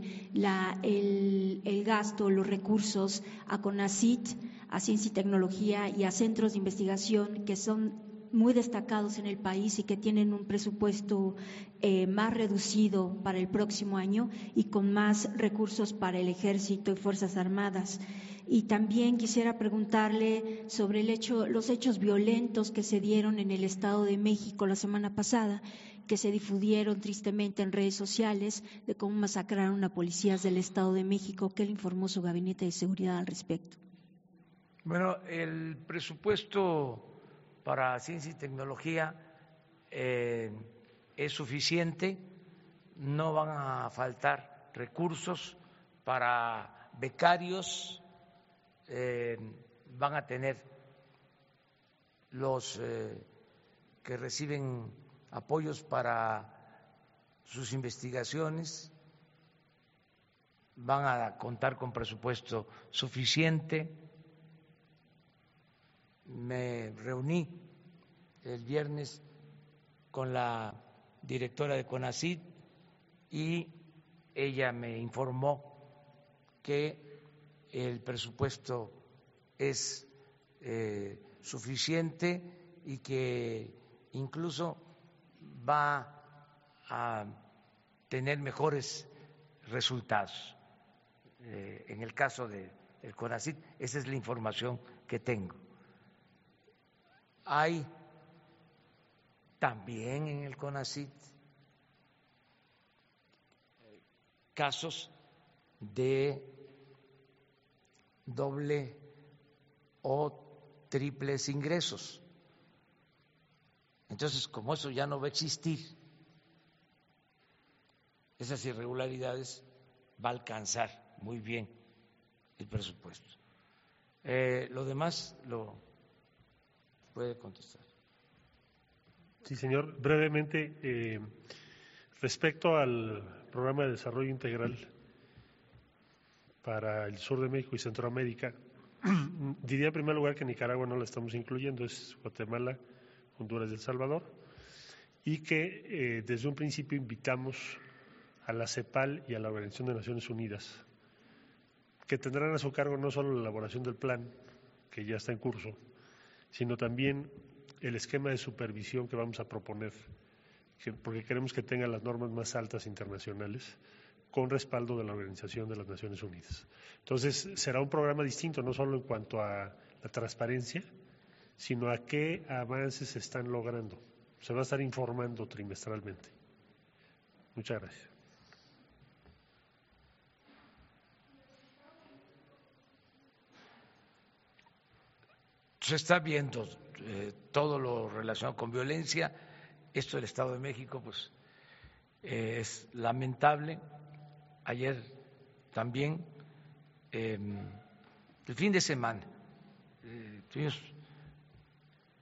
el, el, gasto, los recursos a CONACIT, a ciencia y tecnología y a centros de investigación que son muy destacados en el país y que tienen un presupuesto eh, más reducido para el próximo año y con más recursos para el ejército y fuerzas armadas. Y también quisiera preguntarle sobre el hecho, los hechos violentos que se dieron en el Estado de México la semana pasada, que se difundieron tristemente en redes sociales de cómo masacraron a policías del Estado de México. ¿Qué le informó su gabinete de seguridad al respecto? Bueno, el presupuesto para ciencia y tecnología eh, es suficiente, no van a faltar recursos para becarios eh, van a tener los eh, que reciben apoyos para sus investigaciones, van a contar con presupuesto suficiente. Me reuní el viernes con la directora de CONACID y ella me informó que el presupuesto es eh, suficiente y que incluso va a tener mejores resultados. Eh, en el caso del de CONACIT, esa es la información que tengo. Hay también en el CONACIT casos de doble o triples ingresos. Entonces, como eso ya no va a existir, esas irregularidades, va a alcanzar muy bien el presupuesto. Eh, lo demás lo puede contestar. Sí, señor. Brevemente, eh, respecto al programa de desarrollo integral para el sur de México y Centroamérica, diría en primer lugar que Nicaragua no la estamos incluyendo, es Guatemala, Honduras y El Salvador, y que eh, desde un principio invitamos a la CEPAL y a la Organización de Naciones Unidas, que tendrán a su cargo no solo la elaboración del plan, que ya está en curso, sino también el esquema de supervisión que vamos a proponer, porque queremos que tenga las normas más altas internacionales con respaldo de la Organización de las Naciones Unidas. Entonces, será un programa distinto, no solo en cuanto a la transparencia, sino a qué avances se están logrando. Se va a estar informando trimestralmente. Muchas gracias. Se está viendo eh, todo lo relacionado con violencia. Esto del Estado de México, pues, eh, es lamentable. Ayer también, em, el fin de semana, eh, tuvimos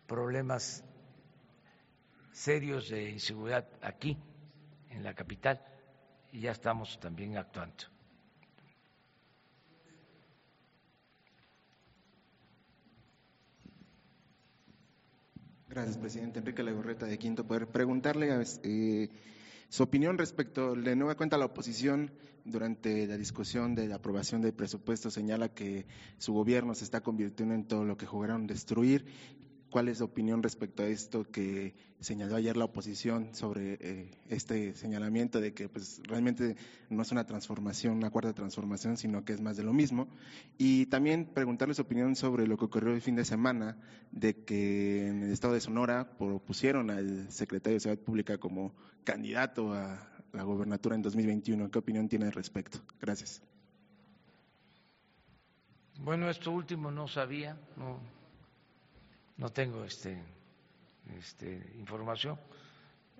problemas serios de inseguridad aquí, en la capital, y ya estamos también actuando. Gracias, presidente. Enrique Legorreta, de Quinto Poder. Preguntarle eh, su opinión respecto, de nueva cuenta la oposición durante la discusión de la aprobación del presupuesto señala que su gobierno se está convirtiendo en todo lo que jugaron destruir ¿Cuál es su opinión respecto a esto que señaló ayer la oposición sobre eh, este señalamiento de que pues, realmente no es una transformación, una cuarta transformación, sino que es más de lo mismo? Y también preguntarle su opinión sobre lo que ocurrió el fin de semana, de que en el estado de Sonora propusieron al secretario de Seguridad Pública como candidato a la gobernatura en 2021. ¿Qué opinión tiene al respecto? Gracias. Bueno, esto último no sabía, no tengo este, este información.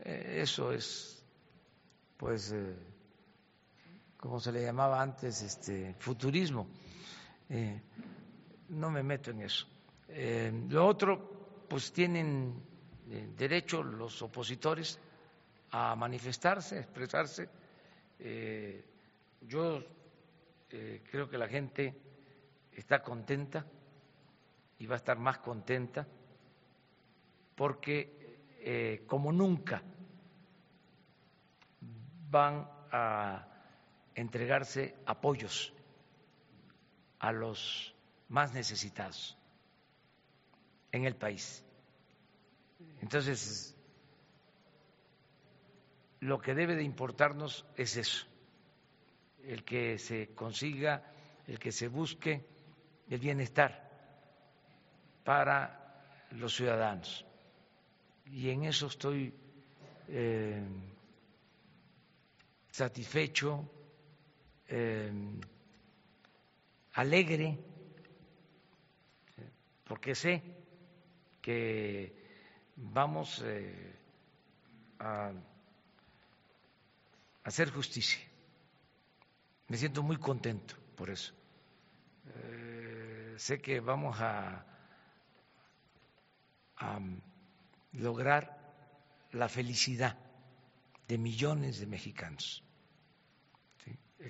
Eh, eso es, pues, eh, como se le llamaba antes, este futurismo. Eh, no me meto en eso. lo otro, pues tienen derecho los opositores a manifestarse, a expresarse. yo creo que la gente está contenta y va a estar más contenta porque eh, como nunca van a entregarse apoyos a los más necesitados en el país. Entonces, lo que debe de importarnos es eso, el que se consiga, el que se busque el bienestar para los ciudadanos. Y en eso estoy eh, satisfecho, eh, alegre, porque sé que vamos eh, a hacer justicia. Me siento muy contento por eso. sé que vamos a a lograr la felicidad de millones de mexicanos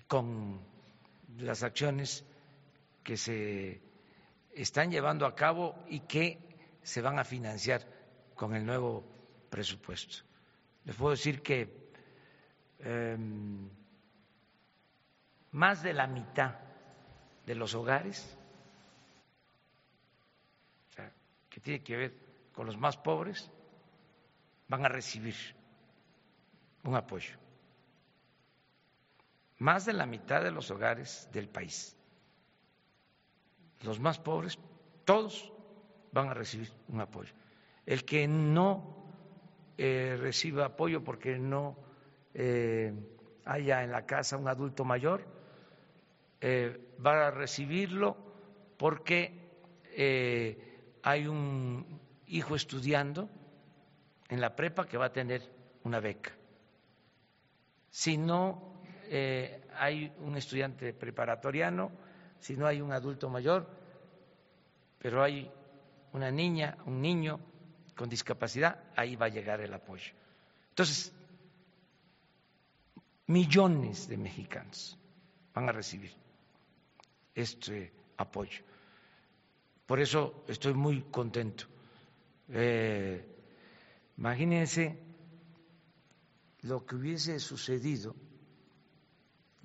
con las acciones que se están llevando a cabo y que se van a financiar con el nuevo presupuesto. Les puedo decir que em, más de la mitad de los hogares, que tiene que ver con los más pobres van a recibir un apoyo. Más de la mitad de los hogares del país, los más pobres, todos van a recibir un apoyo. El que no eh, reciba apoyo porque no eh, haya en la casa un adulto mayor, eh, va a recibirlo porque hay un hijo estudiando en la prepa que va a tener una beca. si no eh, hay un estudiante preparatoriano, si no hay un adulto mayor, pero hay una niña, un niño con discapacidad, ahí va a llegar el apoyo. Entonces, millones de mexicanos van a recibir este apoyo. Por eso estoy muy contento. Eh, imagínense lo que hubiese sucedido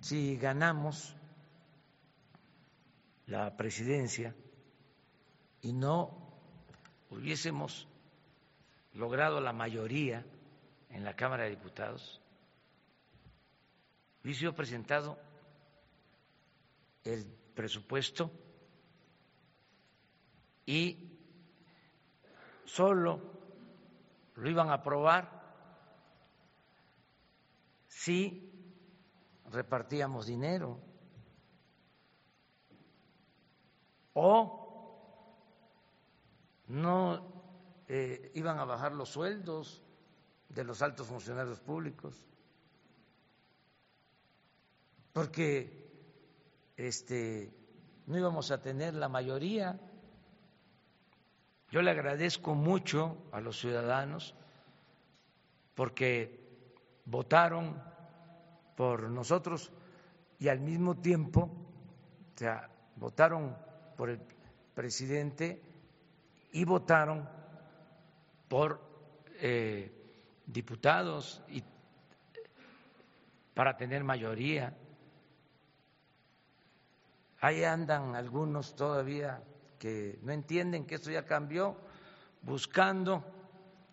si ganamos la presidencia y no hubiésemos logrado la mayoría en la Cámara de Diputados, hubiese presentado el presupuesto y solo lo iban a aprobar si repartíamos dinero o no eh, iban a bajar los sueldos de los altos funcionarios públicos, porque este, no íbamos a tener la mayoría. Yo le agradezco mucho a los ciudadanos porque votaron por nosotros y al mismo tiempo, o sea, votaron por el presidente y votaron por eh, diputados y para tener mayoría. Ahí andan algunos todavía que no entienden que esto ya cambió, buscando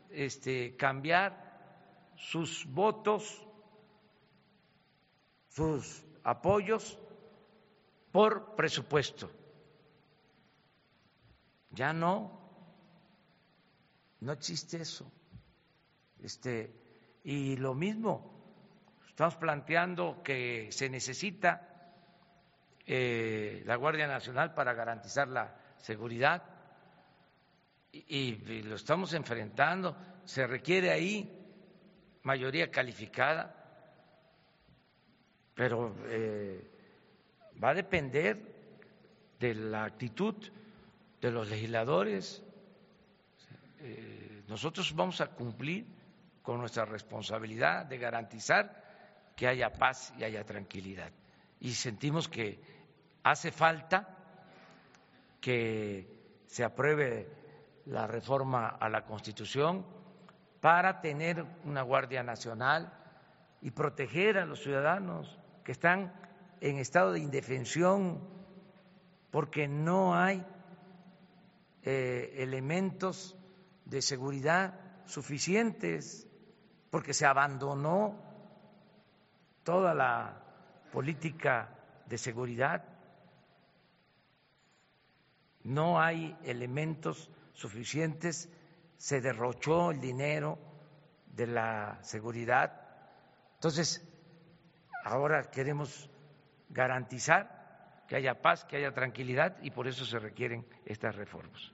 este, cambiar sus votos, sus apoyos por presupuesto. Ya no, no existe eso. Este, y lo mismo, estamos planteando que se necesita eh, la Guardia Nacional para garantizar la seguridad y, lo estamos enfrentando. Se requiere ahí mayoría calificada, pero eh, va a depender de la actitud de los legisladores. Eh, nosotros vamos a cumplir con nuestra responsabilidad de garantizar que haya paz y haya tranquilidad. Y sentimos que hace falta que se apruebe la reforma a la Constitución para tener una Guardia Nacional y proteger a los ciudadanos que están en estado de indefensión porque no hay eh, elementos de seguridad suficientes, porque se abandonó toda la política de seguridad, no hay elementos suficientes, se derrochó el dinero de la seguridad. Entonces, ahora queremos garantizar que haya paz, que haya tranquilidad y por eso se requieren estas reformas.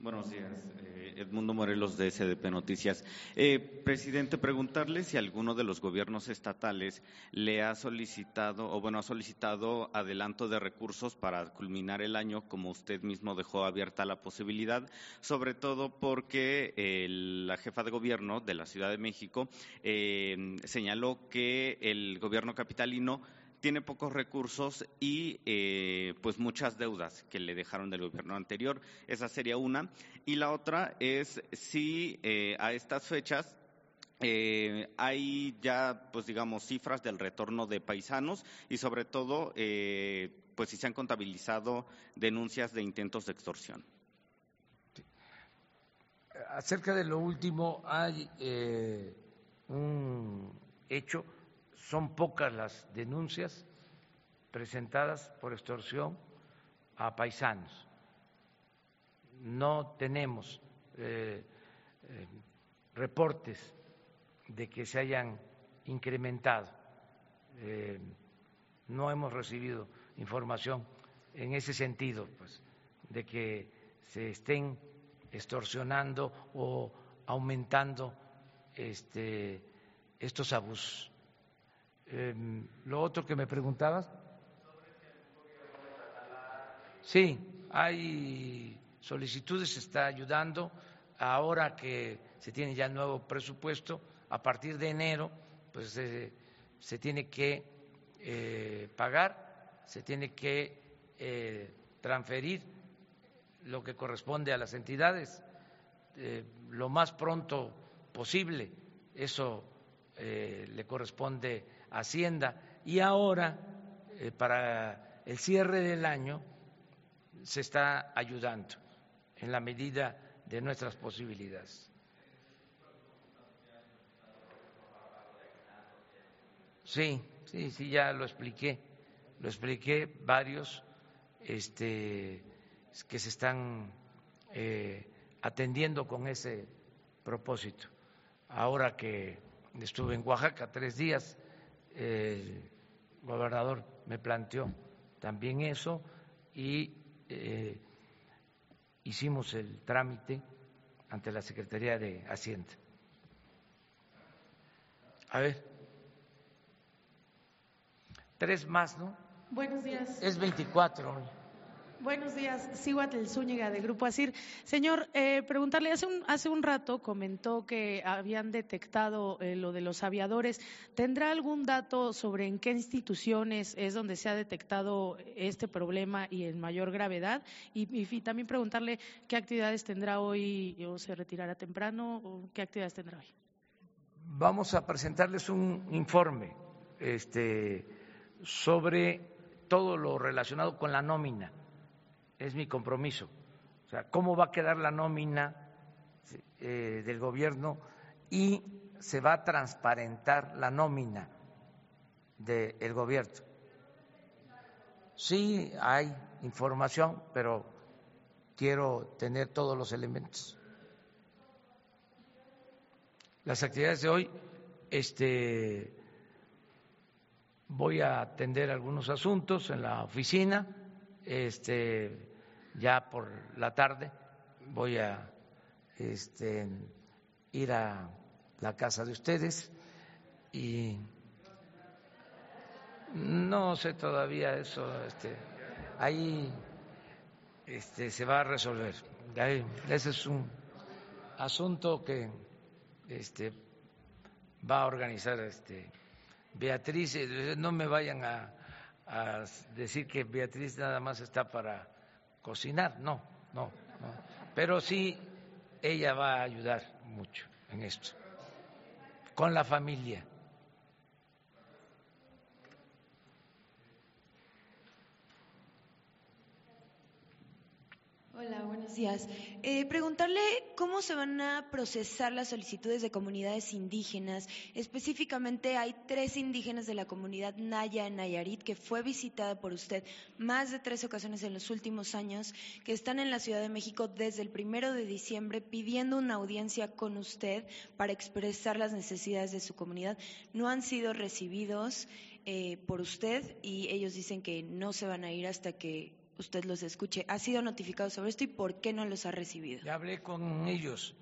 Buenos días, eh, Edmundo Morelos de SDP Noticias. Eh, presidente, preguntarle si alguno de los gobiernos estatales le ha solicitado, o bueno, ha solicitado adelanto de recursos para culminar el año, como usted mismo dejó abierta la posibilidad, sobre todo porque eh, la jefa de gobierno de la Ciudad de México señaló que el gobierno capitalino tiene pocos recursos y eh, pues muchas deudas que le dejaron del gobierno anterior. Esa sería una. Y la otra es si eh, a estas fechas eh, hay ya, pues digamos, cifras del retorno de paisanos y sobre todo, pues si se han contabilizado denuncias de intentos de extorsión. Acerca de lo último, hay un hecho son pocas las denuncias presentadas por extorsión a paisanos. No tenemos eh, eh, reportes de que se hayan incrementado. Eh, no hemos recibido información en ese sentido, pues, de que se estén extorsionando o aumentando este, estos abusos. Lo otro que me preguntabas. Sí, hay solicitudes, se está ayudando. Ahora que se tiene ya el nuevo presupuesto, a partir de enero, pues se tiene que eh, pagar, se tiene que eh, transferir lo que corresponde a las entidades eh, lo más pronto posible. Eso le corresponde Hacienda. Y ahora, para el cierre del año, se está ayudando en la medida de nuestras posibilidades. Sí, sí, sí, ya lo expliqué, lo expliqué varios este, que se están eh, atendiendo con ese propósito. Ahora que estuve en Oaxaca tres días, el gobernador me planteó también eso y eh, hicimos el trámite ante la Secretaría de Hacienda. A ver. Tres más, ¿no? Buenos días. Es 24. Buenos días, Siguatl Zúñiga de Grupo ASIR. Señor, eh, preguntarle, hace un, hace un rato comentó que habían detectado eh, lo de los aviadores. ¿Tendrá algún dato sobre en qué instituciones es donde se ha detectado este problema y en mayor gravedad? Y, y también preguntarle qué actividades tendrá hoy, o se retirará temprano, o qué actividades tendrá hoy. Vamos a presentarles un informe este, sobre todo lo relacionado con la nómina es mi compromiso. O sea, cómo va a quedar la nómina eh, del gobierno y se va a transparentar la nómina del gobierno. Sí hay información, pero quiero tener todos los elementos. Las actividades de hoy, este, voy a atender algunos asuntos en la oficina, este, ya por la tarde voy a este, ir a la casa de ustedes y no sé todavía eso, este, ahí este, se va a resolver. ese es un asunto que este, va a organizar este, Beatriz. No me vayan a, a decir que Beatriz nada más está para cocinar, no, no, no. Pero sí, ella va a ayudar mucho en esto, con la familia. Hola, buenos días. Eh, preguntarle cómo se van a procesar las solicitudes de comunidades indígenas. Específicamente hay tres indígenas de la comunidad Naya en Nayarit que fue visitada por usted más de tres ocasiones en los últimos años, que están en la Ciudad de México desde el primero de diciembre pidiendo una audiencia con usted para expresar las necesidades de su comunidad. No han sido recibidos eh, por usted y ellos dicen que no se van a ir hasta que usted los escuche. ¿Ha sido notificado sobre esto y por qué no los ha recibido? Ya hablé con ellos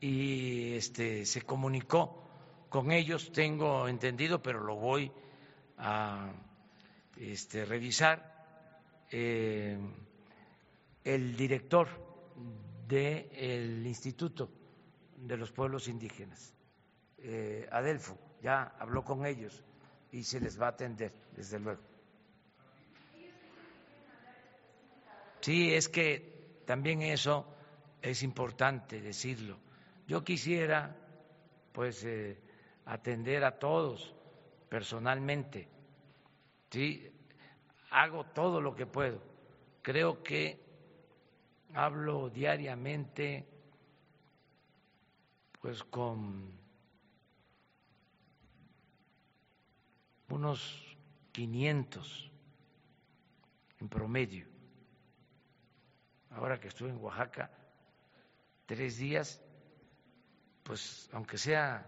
y este se comunicó con ellos, tengo entendido, pero lo voy a este, revisar. Eh, el director del Instituto de los Pueblos Indígenas, eh, Adelfo, ya habló con ellos y se les va a atender, desde luego. Sí, es que también eso es importante decirlo. Yo quisiera, pues, eh, atender a todos personalmente. Sí, hago todo lo que puedo. Creo que hablo diariamente, pues, con unos 500 en promedio ahora que estuve en Oaxaca tres días, pues aunque sea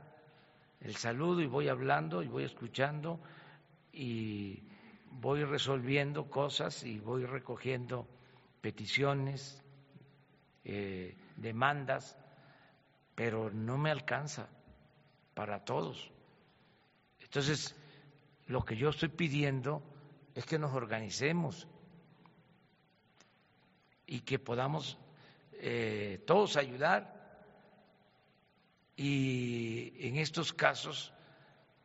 el saludo y voy hablando y voy escuchando y voy resolviendo cosas y voy recogiendo peticiones eh, demandas, pero no me alcanza para todos. Entonces, lo que yo estoy pidiendo es que nos organicemos y que podamos eh, todos ayudar. Y en estos casos,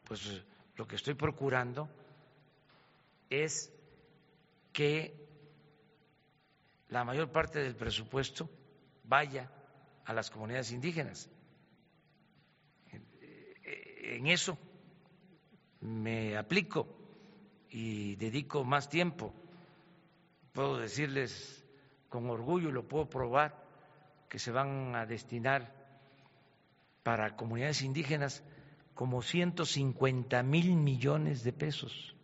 pues lo que estoy procurando es que la mayor parte del presupuesto vaya a las comunidades indígenas. En eso me aplico y dedico más tiempo. Puedo decirles con orgullo, lo puedo probar, que se van a destinar para comunidades indígenas como 150 mil millones de pesos.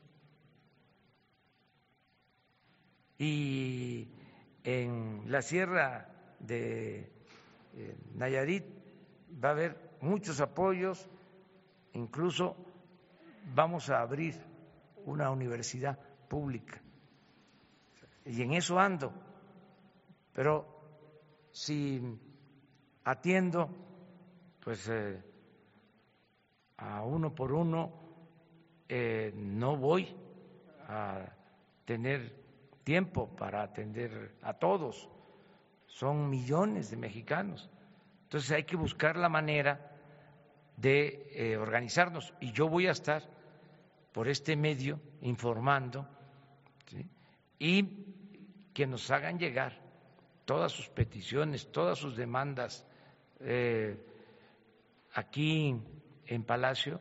Y en la sierra de eh, Nayarit va a haber muchos apoyos, incluso vamos a abrir una universidad pública. Y en eso ando. Pero si atiendo, pues eh, a uno por uno, eh, no voy a tener tiempo para atender a todos. Son millones de mexicanos. Entonces hay que buscar la manera de eh, organizarnos. Y yo voy a estar por este medio informando y que nos hagan llegar todas sus peticiones, todas sus demandas eh, aquí en Palacio.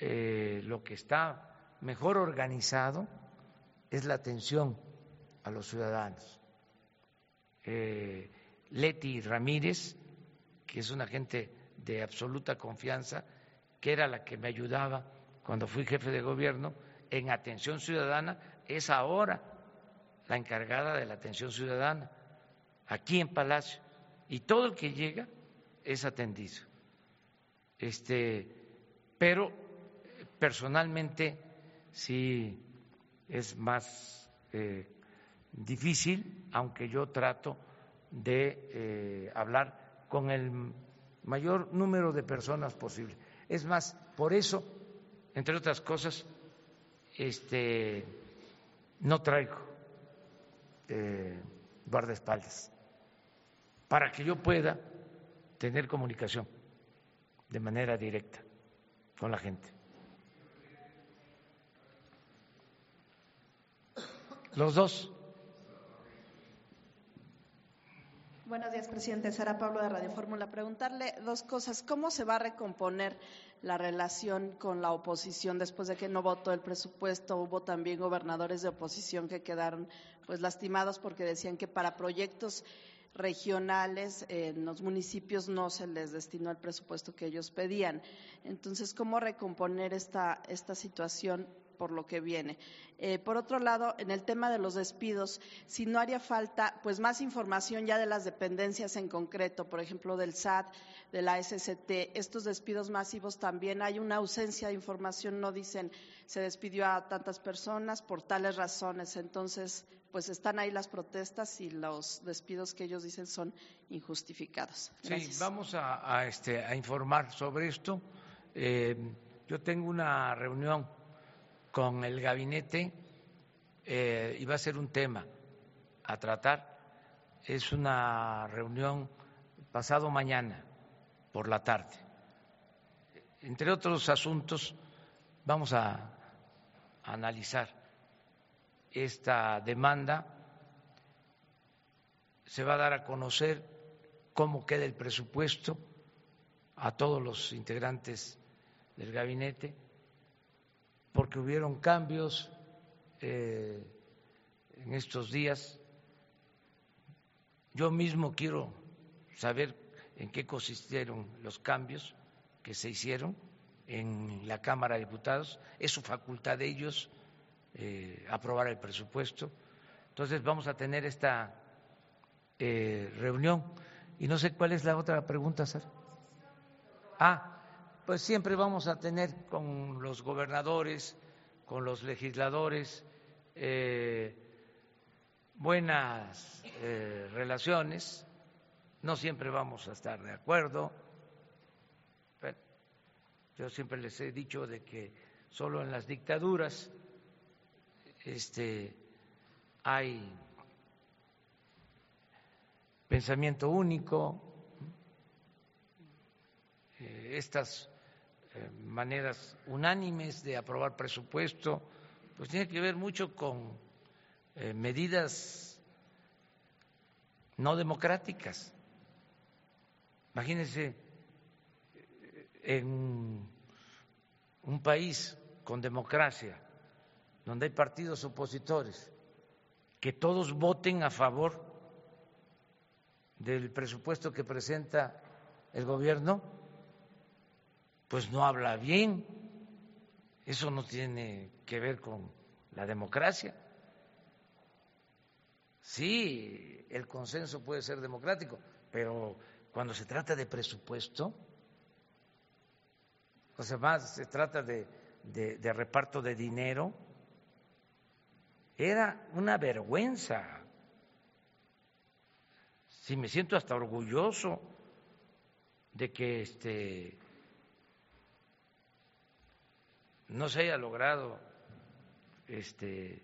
Eh, lo que está mejor organizado es la atención a los ciudadanos. Eh, Leti Ramírez, que es una gente de absoluta confianza, que era la que me ayudaba cuando fui jefe de gobierno en atención ciudadana, es ahora la encargada de la atención ciudadana, aquí en Palacio. Y todo el que llega es atendido. Este, pero personalmente sí es más eh, difícil, aunque yo trato de eh, hablar con el mayor número de personas posible. Es más, por eso, entre otras cosas, este, no traigo eh, guardaespaldas, para que yo pueda tener comunicación de manera directa con la gente. Los dos. Buenos días, presidente. Sara Pablo de Radio Fórmula. Preguntarle dos cosas. ¿Cómo se va a recomponer la relación con la oposición después de que no votó el presupuesto? Hubo también gobernadores de oposición que quedaron pues lastimados porque decían que para proyectos regionales en los municipios no se les destinó el presupuesto que ellos pedían. Entonces, ¿cómo recomponer esta, esta situación por lo que viene. Eh, por otro lado, en el tema de los despidos, si no haría falta, pues más información ya de las dependencias en concreto, por ejemplo, del SAT, de la SST, estos despidos masivos también hay una ausencia de información, no dicen se despidió a tantas personas por tales razones, entonces pues están ahí las protestas y los despidos que ellos dicen son injustificados. Sí, vamos a, este, a informar sobre esto. Eh, yo tengo una reunión con el gabinete eh, y va a ser un tema a tratar. Es una reunión pasado mañana por la tarde. Entre otros asuntos, vamos a, analizar esta demanda. Se va a dar a conocer cómo queda el presupuesto a todos los integrantes del gabinete porque hubieron cambios eh, en estos días. Yo mismo quiero saber en qué consistieron los cambios que se hicieron en la Cámara de Diputados. Es su facultad de ellos eh, aprobar el presupuesto. Entonces vamos a tener esta eh, reunión. Y no sé cuál es la otra pregunta, Sara. Ah, pues siempre vamos a tener con los gobernadores, con los legisladores, eh, buenas relaciones no siempre vamos a estar de acuerdo. Yo siempre les he dicho de que solo en las dictaduras este, hay pensamiento único, eh, estas eh, maneras unánimes de aprobar presupuesto, pues tiene que ver mucho con eh, medidas no democráticas. Imagínense en un país con democracia, donde hay partidos opositores, que todos voten a favor del presupuesto que presenta el gobierno, pues no habla bien. Eso no tiene que ver con la democracia. Sí, el consenso puede ser democrático, pero cuando se trata de presupuesto, o sea, más se trata de, de reparto de dinero, era una vergüenza. Sí, me siento hasta orgulloso de que este no se haya logrado este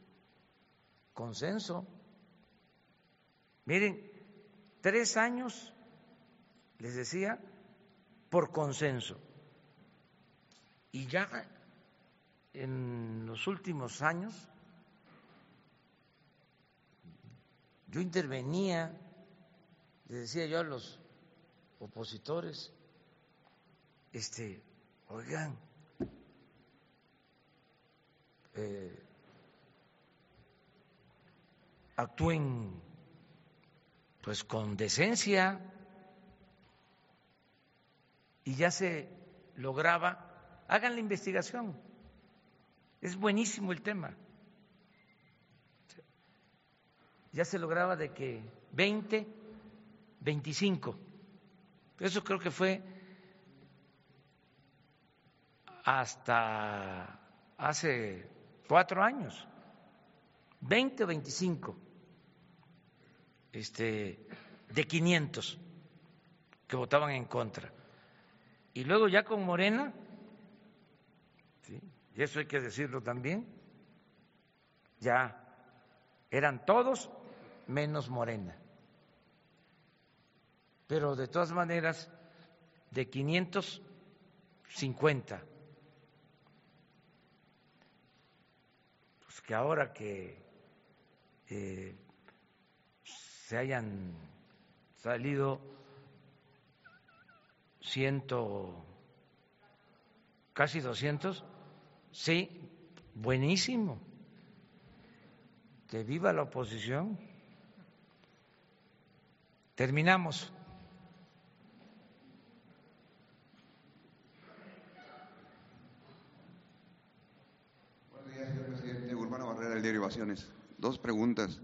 consenso. Miren, tres años, les decía, por consenso. Y ya en los últimos años yo intervenía, les decía yo a los opositores, este, oigan, eh, actúen pues con decencia y ya se lograba, hagan la investigación, es buenísimo el tema, ya se lograba de que 20, 25, eso creo que fue hasta hace cuatro años, 20 o 25 este, de 500 que votaban en contra. Y luego ya con Morena, y eso hay que decirlo también, ya eran todos menos Morena. Pero de todas maneras, de 550 que ahora que eh, se hayan salido ciento, casi doscientos, sí, buenísimo, que viva la oposición. Terminamos. derivaciones. Dos preguntas.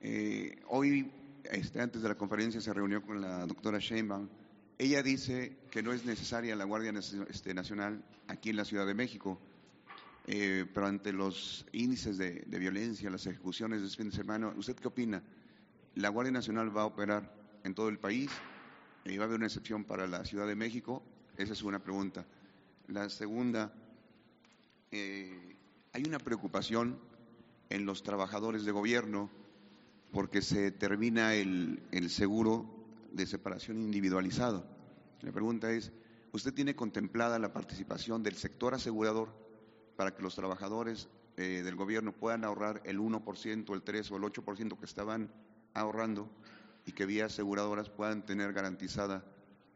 Eh, hoy, este, antes de la conferencia, se reunió con la doctora Sheinbaum. Ella dice que no es necesaria la Guardia este, Nacional aquí en la Ciudad de México, eh, pero ante los índices de, violencia, las ejecuciones de este fin de semana, ¿usted qué opina? ¿La Guardia Nacional va a operar en todo el país? ¿Y eh, va a haber una excepción para la Ciudad de México? Esa es una pregunta. La segunda, hay una preocupación en los trabajadores de gobierno porque se termina el, seguro de separación individualizado. La pregunta es, ¿usted tiene contemplada la participación del sector asegurador para que los trabajadores eh, del gobierno puedan ahorrar el 1%, el 3 o el 8% que estaban ahorrando y que vía aseguradoras puedan tener garantizada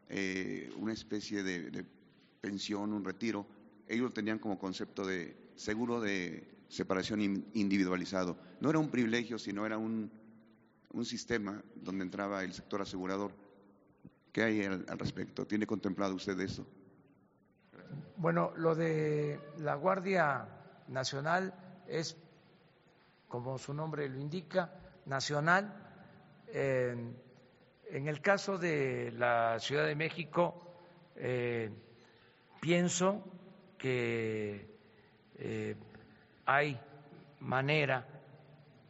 eh, una especie de, pensión, un retiro? Ellos lo tenían como concepto de seguro de separación individualizado. No era un privilegio, sino era un, un sistema donde entraba el sector asegurador. ¿Qué hay al, respecto? ¿Tiene contemplado usted eso? Bueno, lo de la Guardia Nacional es, como su nombre lo indica, nacional. en el caso de la Ciudad de México, eh, pienso que eh, hay manera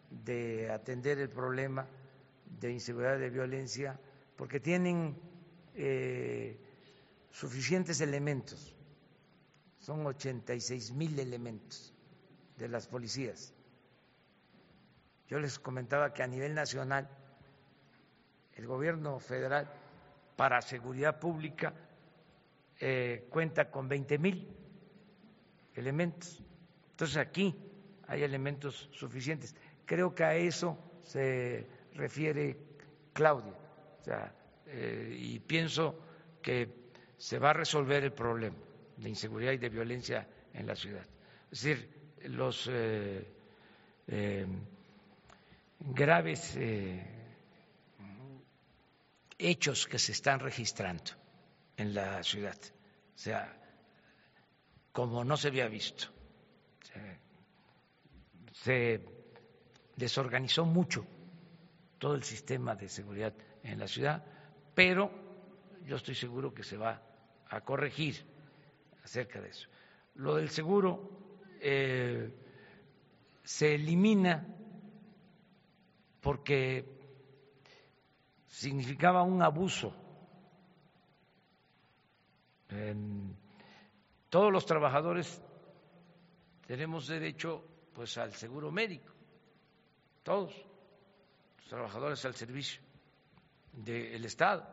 de atender el problema de inseguridad de violencia porque tienen eh, suficientes elementos, son 86 mil elementos de las policías. Yo les comentaba que a nivel nacional el gobierno federal para seguridad pública eh, cuenta con 20 mil elementos. Entonces aquí hay elementos suficientes. Creo que a eso se refiere Claudia. Eh, y pienso que se va a resolver el problema de inseguridad y de violencia en la ciudad. Es decir, los eh, eh, graves hechos que se están registrando en la ciudad, o sea, como no se había visto. Se desorganizó mucho todo el sistema de seguridad en la ciudad, pero yo estoy seguro que se va a corregir acerca de eso. Lo del seguro eh, se elimina porque significaba un abuso. todos los trabajadores tenemos derecho pues al seguro médico, todos los trabajadores al servicio del Estado.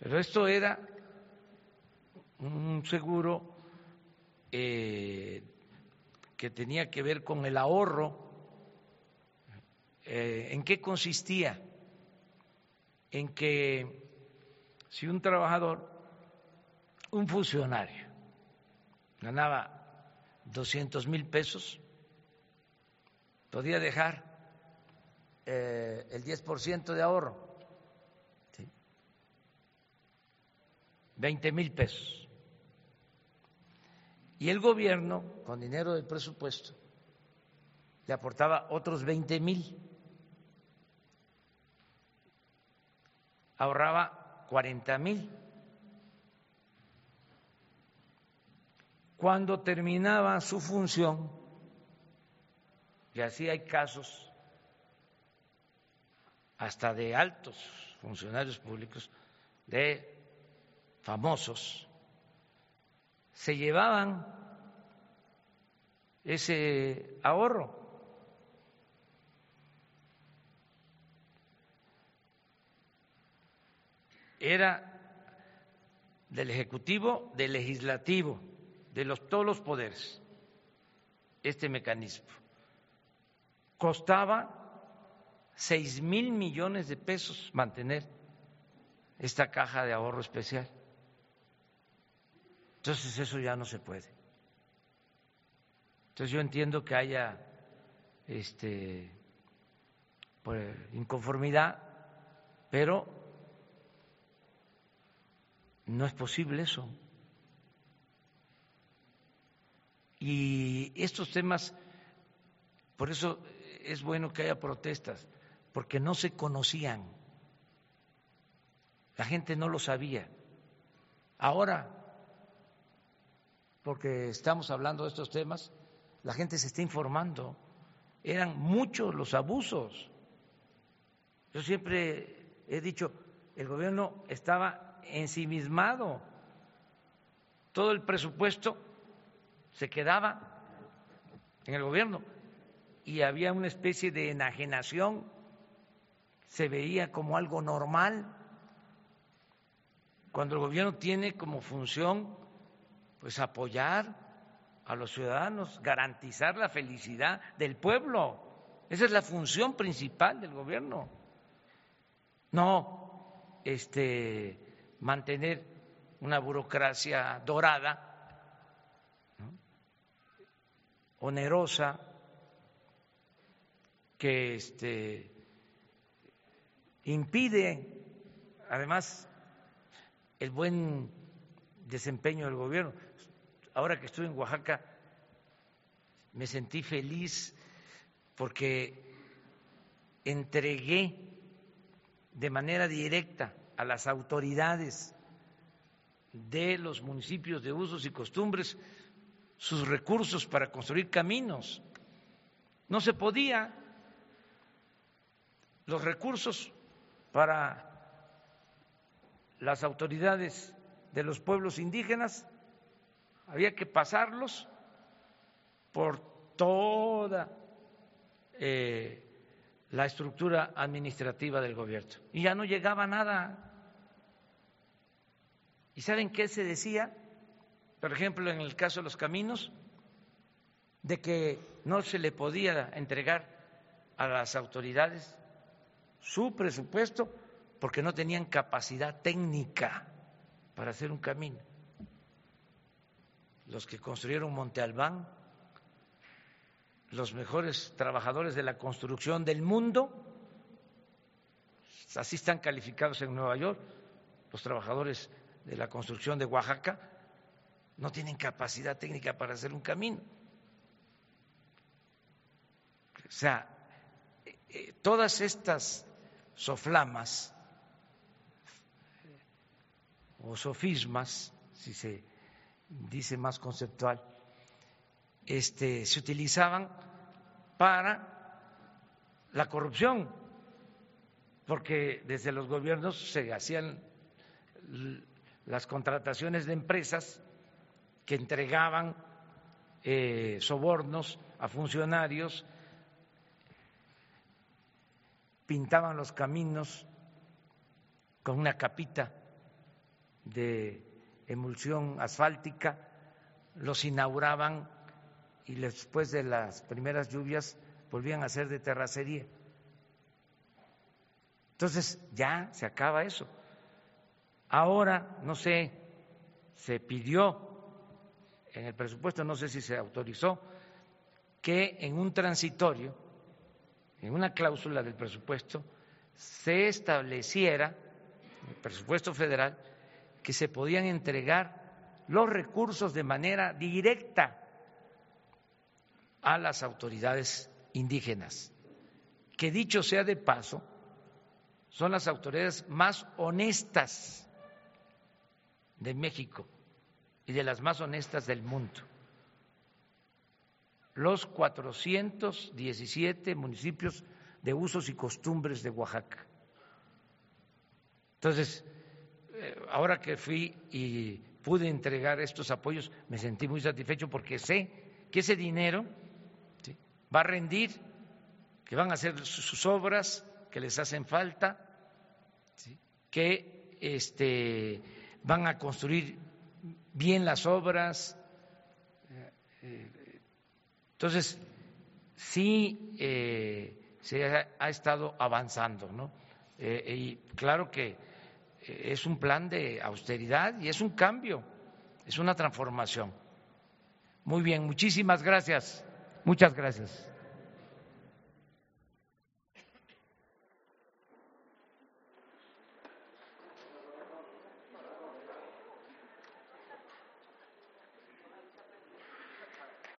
Pero esto era un seguro eh, que tenía que ver con el ahorro. Eh, ¿En qué consistía? En que si un trabajador, un funcionario, ganaba 200 mil pesos, podía dejar eh, el 10% de ahorro, 20 mil pesos. Y el gobierno, con dinero del presupuesto, le aportaba otros 20 mil. Ahorraba 40 mil. Cuando terminaba su función, y así hay casos hasta de altos funcionarios públicos, de famosos, se llevaban ese ahorro. Era del Ejecutivo, del Legislativo, de los, todos los poderes, este mecanismo. Costaba seis mil millones de pesos mantener esta caja de ahorro especial. Entonces eso ya no se puede. Entonces yo entiendo que haya este pues, inconformidad, pero no es posible eso. Y estos temas, por eso es bueno que haya protestas porque no se conocían. La gente no lo sabía. Ahora, porque estamos hablando de estos temas, la gente se está informando. Eran muchos los abusos. Yo siempre he dicho, el gobierno estaba ensimismado. Todo el presupuesto se quedaba en el gobierno y había una especie de enajenación se veía como algo normal, cuando el gobierno tiene como función pues apoyar a los ciudadanos, garantizar la felicidad del pueblo. Esa es la función principal del gobierno. No este mantener una burocracia dorada, onerosa, que este impide, además, el buen desempeño del gobierno. Ahora que estuve en Oaxaca, me sentí feliz porque entregué de manera directa a las autoridades de los municipios de usos y costumbres sus recursos para construir caminos. No se podía los recursos para las autoridades de los pueblos indígenas, había que pasarlos por toda eh, la estructura administrativa del gobierno. Y ya no llegaba nada. ¿Y saben qué se decía? Por ejemplo, en el caso de los caminos, de que no se le podía entregar a las autoridades su presupuesto porque no tenían capacidad técnica para hacer un camino. Los que construyeron Monte Albán, los mejores trabajadores de la construcción del mundo, así están calificados en Nueva York, los trabajadores de la construcción de Oaxaca, no tienen capacidad técnica para hacer un camino. O sea, eh, eh, todas estas soflamas o sofismas, si se dice más conceptual, este, se utilizaban para la corrupción, porque desde los gobiernos se hacían las contrataciones de empresas que entregaban eh, sobornos a funcionarios, pintaban los caminos con una capita de emulsión asfáltica, los inauguraban y después de las primeras lluvias volvían a ser de terracería. Entonces ya se acaba eso. Ahora, no sé, se pidió en el presupuesto, no sé si se autorizó, que en un transitorio, en una cláusula del presupuesto, se estableciera, el presupuesto federal, que se podían entregar los recursos de manera directa a las autoridades indígenas, que dicho sea de paso, son las autoridades más honestas de México y de las más honestas del mundo. Los 417 municipios de usos y costumbres de Oaxaca. Entonces, ahora que fui y pude entregar estos apoyos, me sentí muy satisfecho porque sé que ese dinero va a rendir, que van a hacer sus obras que les hacen falta, que este, van a construir bien las obras. Entonces, sí eh, se ha, estado avanzando, ¿no? Eh, y claro que es un plan de austeridad y es un cambio, es una transformación. Muy bien, muchísimas gracias. Muchas gracias.